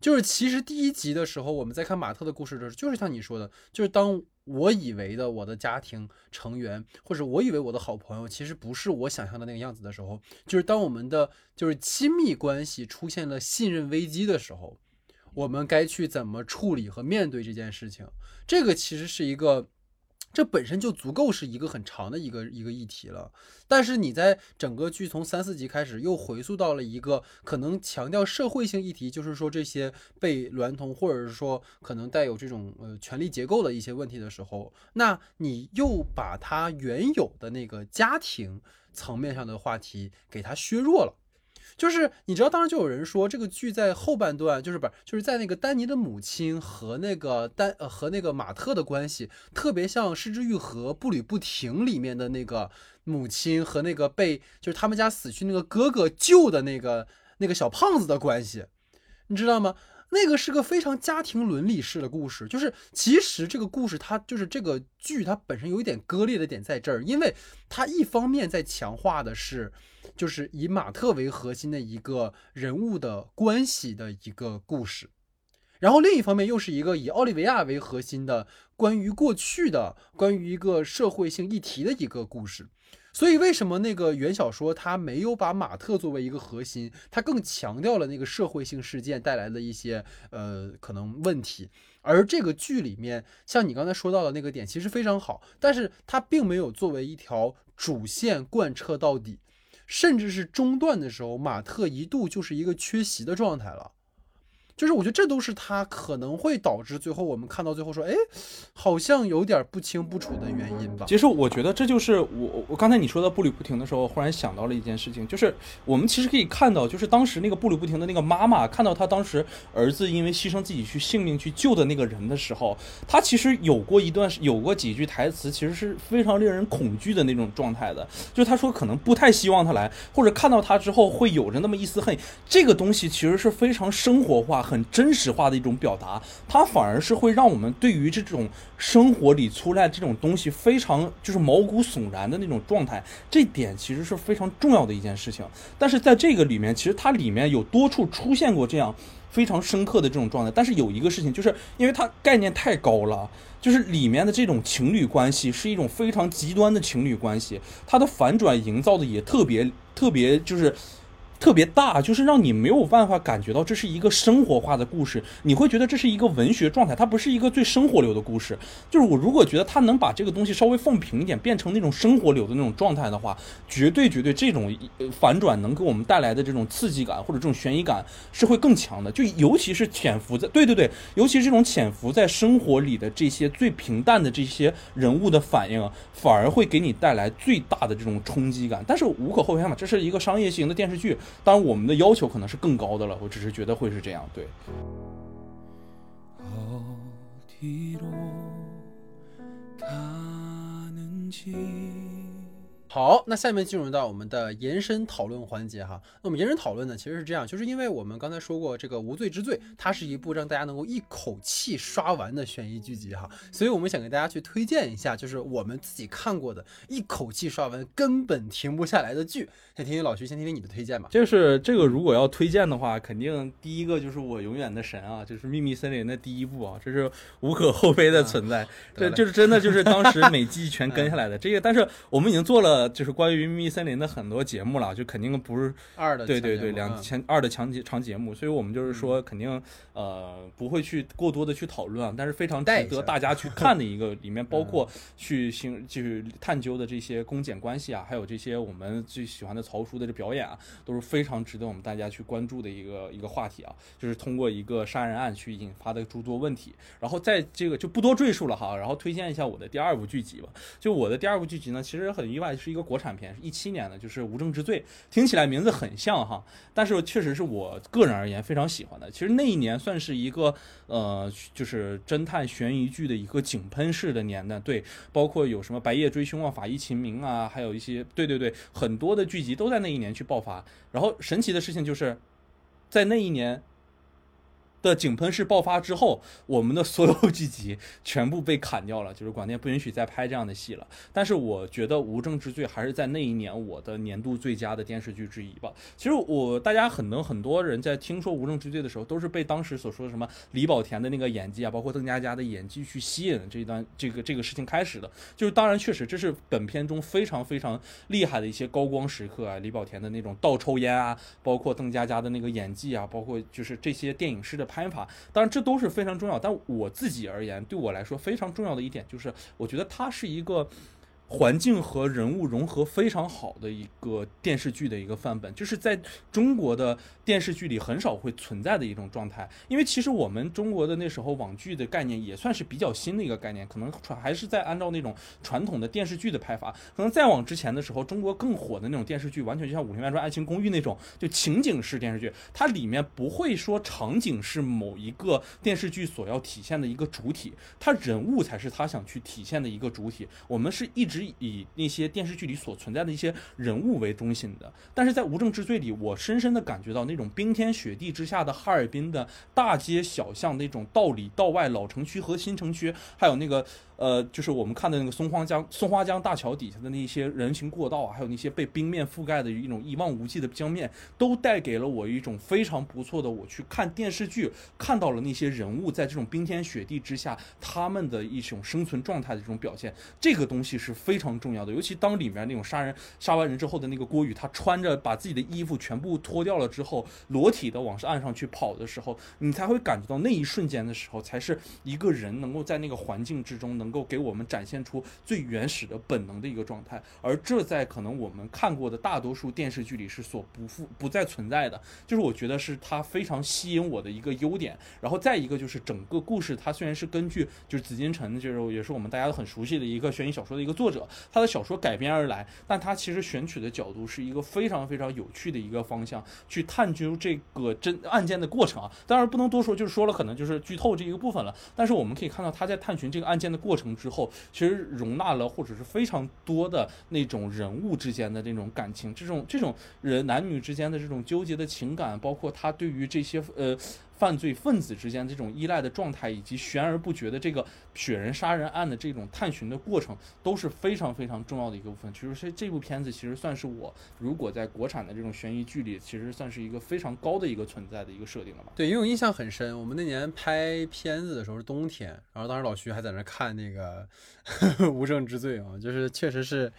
就是其实第一集的时候，我们在看马特的故事的时候，就是像你说的，就是当。我以为的我的家庭成员，或者我以为我的好朋友，其实不是我想象的那个样子的时候，就是当我们的就是亲密关系出现了信任危机的时候，我们该去怎么处理和面对这件事情？这个其实是一个。这本身就足够是一个很长的一个一个议题了，但是你在整个剧从三四集开始又回溯到了一个可能强调社会性议题，就是说这些被娈童或者是说可能带有这种呃权力结构的一些问题的时候，那你又把它原有的那个家庭层面上的话题给它削弱了。就是你知道，当时就有人说这个剧在后半段，就是不是就是在那个丹尼的母亲和那个丹呃和那个马特的关系，特别像《失之愈合》步履不停里面的那个母亲和那个被就是他们家死去那个哥哥救的那个那个小胖子的关系，你知道吗？那个是个非常家庭伦理式的故事，就是其实这个故事它就是这个剧它本身有一点割裂的点在这儿，因为它一方面在强化的是。就是以马特为核心的一个人物的关系的一个故事。然后另一方面又是一个以奥利维亚为核心的关于过去的、关于一个社会性议题的一个故事。所以为什么那个原小说它没有把马特作为一个核心，它更强调了那个社会性事件带来的一些呃可能问题。而这个剧里面，像你刚才说到的那个点，其实非常好，但是它并没有作为一条主线贯彻到底，甚至是中段的时候，马特一度就是一个缺席的状态了。就是我觉得这都是他可能会导致最后我们看到最后说，哎，好像有点不清不楚的原因吧。其实我觉得这就是我我刚才你说的步履不停的时候，忽然想到了一件事情，就是我们其实可以看到，就是当时那个步履不停的那个妈妈看到他当时儿子因为牺牲自己去性命去救的那个人的时候，他其实有过一段有过几句台词，其实是非常令人恐惧的那种状态的。就是他说可能不太希望他来，或者看到他之后会有着那么一丝恨。这个东西其实是非常生活化。很真实化的一种表达，它反而是会让我们对于这种生活里出来这种东西非常就是毛骨悚然的那种状态，这点其实是非常重要的一件事情。但是在这个里面，其实它里面有多处出现过这样非常深刻的这种状态。但是有一个事情，就是因为它概念太高了，就是里面的这种情侣关系是一种非常极端的情侣关系，它的反转营造的也特别特别就是。特别大，就是让你没有办法感觉到这是一个生活化的故事，你会觉得这是一个文学状态，它不是一个最生活流的故事。就是我如果觉得他能把这个东西稍微放平一点，变成那种生活流的那种状态的话，绝对绝对这种反转能给我们带来的这种刺激感或者这种悬疑感是会更强的。就尤其是潜伏在对对对，尤其是这种潜伏在生活里的这些最平淡的这些人物的反应，反而会给你带来最大的这种冲击感。但是无可厚非嘛，这是一个商业型的电视剧。当然，我们的要求可能是更高的了。我只是觉得会是这样，对。好，那下面进入到我们的延伸讨论环节哈。那我们延伸讨论呢，其实是这样，就是因为我们刚才说过，这个《无罪之罪》它是一部让大家能够一口气刷完的悬疑剧集哈，所以我们想给大家去推荐一下，就是我们自己看过的一口气刷完根本停不下来的剧。先听听老徐，先听听你的推荐吧。就是这个，如果要推荐的话，肯定第一个就是我永远的神啊，就是《秘密森林》的第一部啊，这是无可厚非的存在。这就是真的，就是当时每季全跟下来的 这个。但是我们已经做了。就是关于秘密森林的很多节目了，就肯定不是二的，对对对，两千二的长节长节目，所以我们就是说肯定呃不会去过多的去讨论啊，但是非常值得大家去看的一个，里面 包括去行就是探究的这些公检关系啊，还有这些我们最喜欢的曹叔的这表演啊，都是非常值得我们大家去关注的一个一个话题啊，就是通过一个杀人案去引发的诸多问题，然后在这个就不多赘述了哈，然后推荐一下我的第二部剧集吧，就我的第二部剧集呢，其实很意外是。一个国产片，一七年的，就是《无证之罪》，听起来名字很像哈，但是确实是我个人而言非常喜欢的。其实那一年算是一个呃，就是侦探悬疑剧的一个井喷式的年代，对，包括有什么《白夜追凶》啊，《法医秦明》啊，还有一些，对对对，很多的剧集都在那一年去爆发。然后神奇的事情就是在那一年。的井喷式爆发之后，我们的所有剧集全部被砍掉了，就是广电不允许再拍这样的戏了。但是我觉得《无证之罪》还是在那一年我的年度最佳的电视剧之一吧。其实我大家很能很多人在听说《无证之罪》的时候，都是被当时所说的什么李保田的那个演技啊，包括邓家佳的演技去吸引这一段这个这个事情开始的。就是当然确实这是本片中非常非常厉害的一些高光时刻啊，李保田的那种倒抽烟啊，包括邓家佳的那个演技啊，包括就是这些电影式的。拍法，当然这都是非常重要，但我自己而言，对我来说非常重要的一点就是，我觉得它是一个。环境和人物融合非常好的一个电视剧的一个范本，就是在中国的电视剧里很少会存在的一种状态。因为其实我们中国的那时候网剧的概念也算是比较新的一个概念，可能传还是在按照那种传统的电视剧的拍法。可能再往之前的时候，中国更火的那种电视剧，完全就像《武林外传》《爱情公寓》那种，就情景式电视剧，它里面不会说场景是某一个电视剧所要体现的一个主体，它人物才是他想去体现的一个主体。我们是一直。是以那些电视剧里所存在的一些人物为中心的，但是在《无证之罪》里，我深深的感觉到那种冰天雪地之下的哈尔滨的大街小巷，那种道里道外、老城区和新城区，还有那个。呃，就是我们看的那个松花江松花江大桥底下的那些人行过道啊，还有那些被冰面覆盖的一种一望无际的江面，都带给了我一种非常不错的。我去看电视剧，看到了那些人物在这种冰天雪地之下，他们的一种生存状态的这种表现，这个东西是非常重要的。尤其当里面那种杀人杀完人之后的那个郭宇，他穿着把自己的衣服全部脱掉了之后，裸体的往岸上去跑的时候，你才会感觉到那一瞬间的时候，才是一个人能够在那个环境之中，能能够给我们展现出最原始的本能的一个状态。而这在可能我们看过的大多数电视剧里是所不复不再存在的。就是我觉得是它非常吸引我的一个优点。然后再一个就是整个故事，它虽然是根据就是紫禁城，就是也是我们大家都很熟悉的一个悬疑小说的一个作者，他的小说改编而来，但他其实选取的角度是一个非常非常有趣的一个方向，去探究这个真案件的过程啊。当然不能多说，就是说了可能就是剧透这一个部分了。但是我们可以看到他在探寻这个案件的过程成之后，其实容纳了或者是非常多的那种人物之间的那种感情，这种这种人男女之间的这种纠结的情感，包括他对于这些呃。犯罪分子之间这种依赖的状态，以及悬而不决的这个雪人杀人案的这种探寻的过程，都是非常非常重要的一个部分。其实这这部片子其实算是我如果在国产的这种悬疑剧里，其实算是一个非常高的一个存在的一个设定了吧？对，因为我印象很深，我们那年拍片子的时候是冬天，然后当时老徐还在那看那个《无证之罪》啊，就是确实是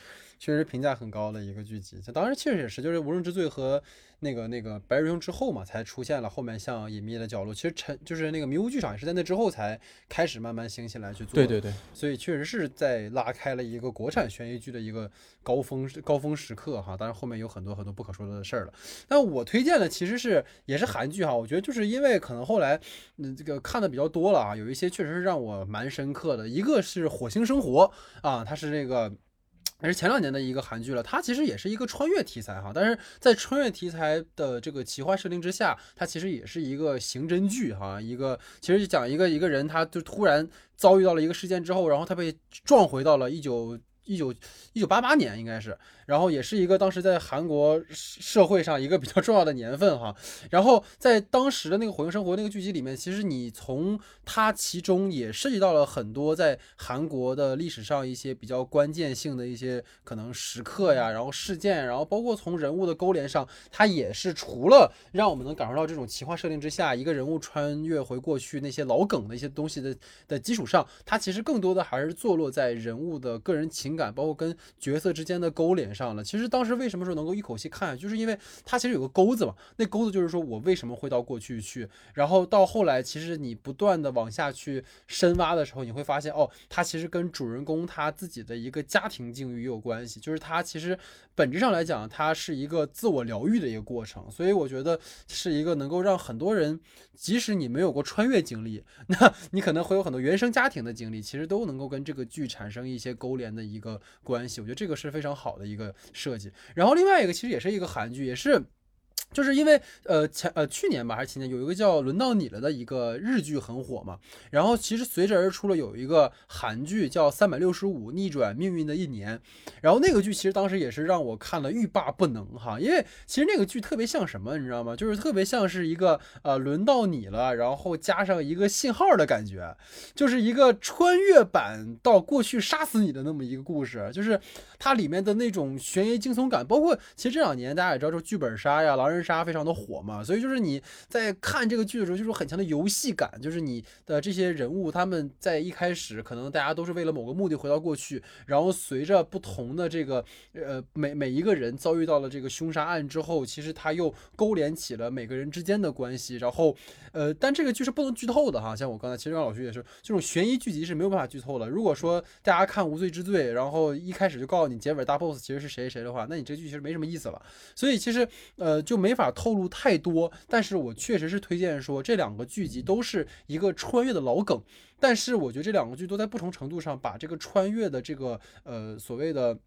确实评价很高的一个剧集。这当时确实也是，就是《无证之罪》和。那个那个白日英雄之后嘛，才出现了后面像隐秘的角落。其实陈就是那个迷雾剧场也是在那之后才开始慢慢兴起来去做。对对对，所以确实是在拉开了一个国产悬疑剧的一个高峰高峰时刻哈。当然后面有很多很多不可说的事儿了。那我推荐的其实是也是韩剧哈，我觉得就是因为可能后来嗯这个看的比较多了啊，有一些确实是让我蛮深刻的。一个是《火星生活》啊，它是这个。还是前两年的一个韩剧了，它其实也是一个穿越题材哈，但是在穿越题材的这个奇幻设定之下，它其实也是一个刑侦剧哈，一个其实讲一个一个人，他就突然遭遇到了一个事件之后，然后他被撞回到了一九一九一九八八年应该是。然后也是一个当时在韩国社会上一个比较重要的年份哈，然后在当时的那个《火星生活》那个剧集里面，其实你从它其中也涉及到了很多在韩国的历史上一些比较关键性的一些可能时刻呀，然后事件，然后包括从人物的勾连上，它也是除了让我们能感受到这种奇幻设定之下一个人物穿越回过去那些老梗的一些东西的的基础上，它其实更多的还是坐落在人物的个人情感，包括跟角色之间的勾连上。上了，其实当时为什么说能够一口气看，就是因为它其实有个钩子嘛，那钩子就是说我为什么会到过去去，然后到后来，其实你不断的往下去深挖的时候，你会发现哦，它其实跟主人公他自己的一个家庭境遇有关系，就是他其实本质上来讲，它是一个自我疗愈的一个过程，所以我觉得是一个能够让很多人，即使你没有过穿越经历，那你可能会有很多原生家庭的经历，其实都能够跟这个剧产生一些勾连的一个关系，我觉得这个是非常好的一个。设计，然后另外一个其实也是一个韩剧，也是。就是因为呃前呃去年吧还是前年有一个叫轮到你了的一个日剧很火嘛，然后其实随之而出了有一个韩剧叫三百六十五逆转命运的一年，然后那个剧其实当时也是让我看了欲罢不能哈，因为其实那个剧特别像什么你知道吗？就是特别像是一个呃轮到你了，然后加上一个信号的感觉，就是一个穿越版到过去杀死你的那么一个故事，就是它里面的那种悬疑惊悚感，包括其实这两年大家也知道，说剧本杀呀狼人。杀非常的火嘛，所以就是你在看这个剧的时候，就是很强的游戏感，就是你的这些人物他们在一开始可能大家都是为了某个目的回到过去，然后随着不同的这个呃每每一个人遭遇到了这个凶杀案之后，其实他又勾连起了每个人之间的关系，然后呃但这个剧是不能剧透的哈，像我刚才其实让老徐也是这种悬疑剧集是没有办法剧透的。如果说大家看无罪之罪，然后一开始就告诉你结尾大 boss 其实是谁谁的话，那你这剧其实没什么意思了。所以其实呃就没。没法透露太多，但是我确实是推荐说这两个剧集都是一个穿越的老梗，但是我觉得这两个剧都在不同程度上把这个穿越的这个呃所谓的。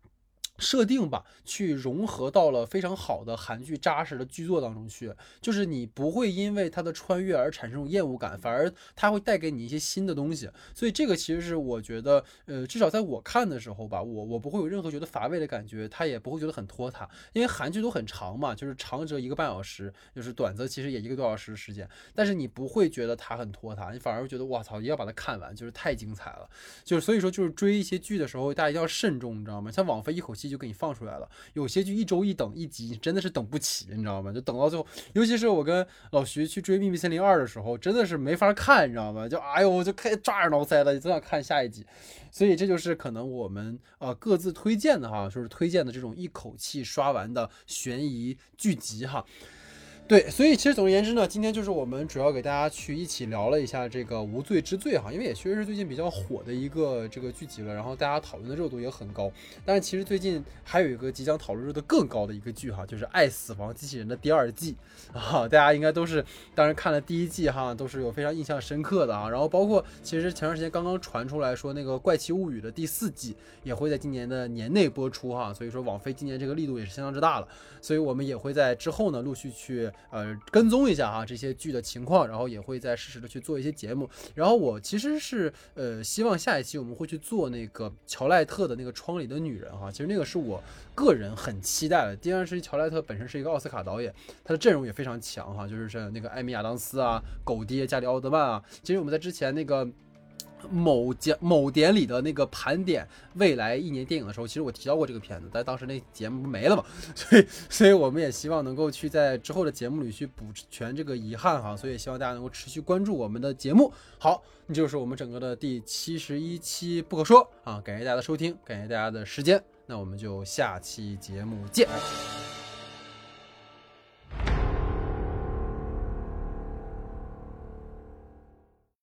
设定吧，去融合到了非常好的韩剧扎实的剧作当中去，就是你不会因为它的穿越而产生厌恶感，反而它会带给你一些新的东西。所以这个其实是我觉得，呃，至少在我看的时候吧，我我不会有任何觉得乏味的感觉，它也不会觉得很拖沓，因为韩剧都很长嘛，就是长则一个半小时，就是短则其实也一个多小时的时间，但是你不会觉得它很拖沓，你反而会觉得哇操，一定要把它看完，就是太精彩了。就是所以说，就是追一些剧的时候，大家一定要慎重，你知道吗？像网飞一口气。就给你放出来了，有些剧一周一等一集，真的是等不起，你知道吗？就等到最后，尤其是我跟老徐去追《秘密森林二》的时候，真的是没法看，你知道吗？就哎呦，我就开抓耳挠腮的，总想看下一集。所以这就是可能我们呃各自推荐的哈，就是推荐的这种一口气刷完的悬疑剧集哈。对，所以其实总而言之呢，今天就是我们主要给大家去一起聊了一下这个《无罪之罪》哈，因为也确实是最近比较火的一个这个剧集了，然后大家讨论的热度也很高。但是其实最近还有一个即将讨论热度更高的一个剧哈，就是《爱死亡机器人》的第二季啊，大家应该都是当然看了第一季哈，都是有非常印象深刻的啊。然后包括其实前段时间刚刚传出来说那个《怪奇物语》的第四季也会在今年的年内播出哈，所以说网飞今年这个力度也是相当之大了，所以我们也会在之后呢陆续去。呃，跟踪一下哈这些剧的情况，然后也会再适时的去做一些节目。然后我其实是呃希望下一期我们会去做那个乔赖特的那个窗里的女人哈，其实那个是我个人很期待的。第二是乔赖特本身是一个奥斯卡导演，他的阵容也非常强哈，就是像那个艾米亚当斯啊、狗爹加里奥德曼啊。其实我们在之前那个。某节某典礼的那个盘点未来一年电影的时候，其实我提到过这个片子，但当时那节目没了嘛，所以所以我们也希望能够去在之后的节目里去补全这个遗憾哈，所以希望大家能够持续关注我们的节目。好，那就是我们整个的第七十一期不可说啊，感谢大家的收听，感谢大家的时间，那我们就下期节目见。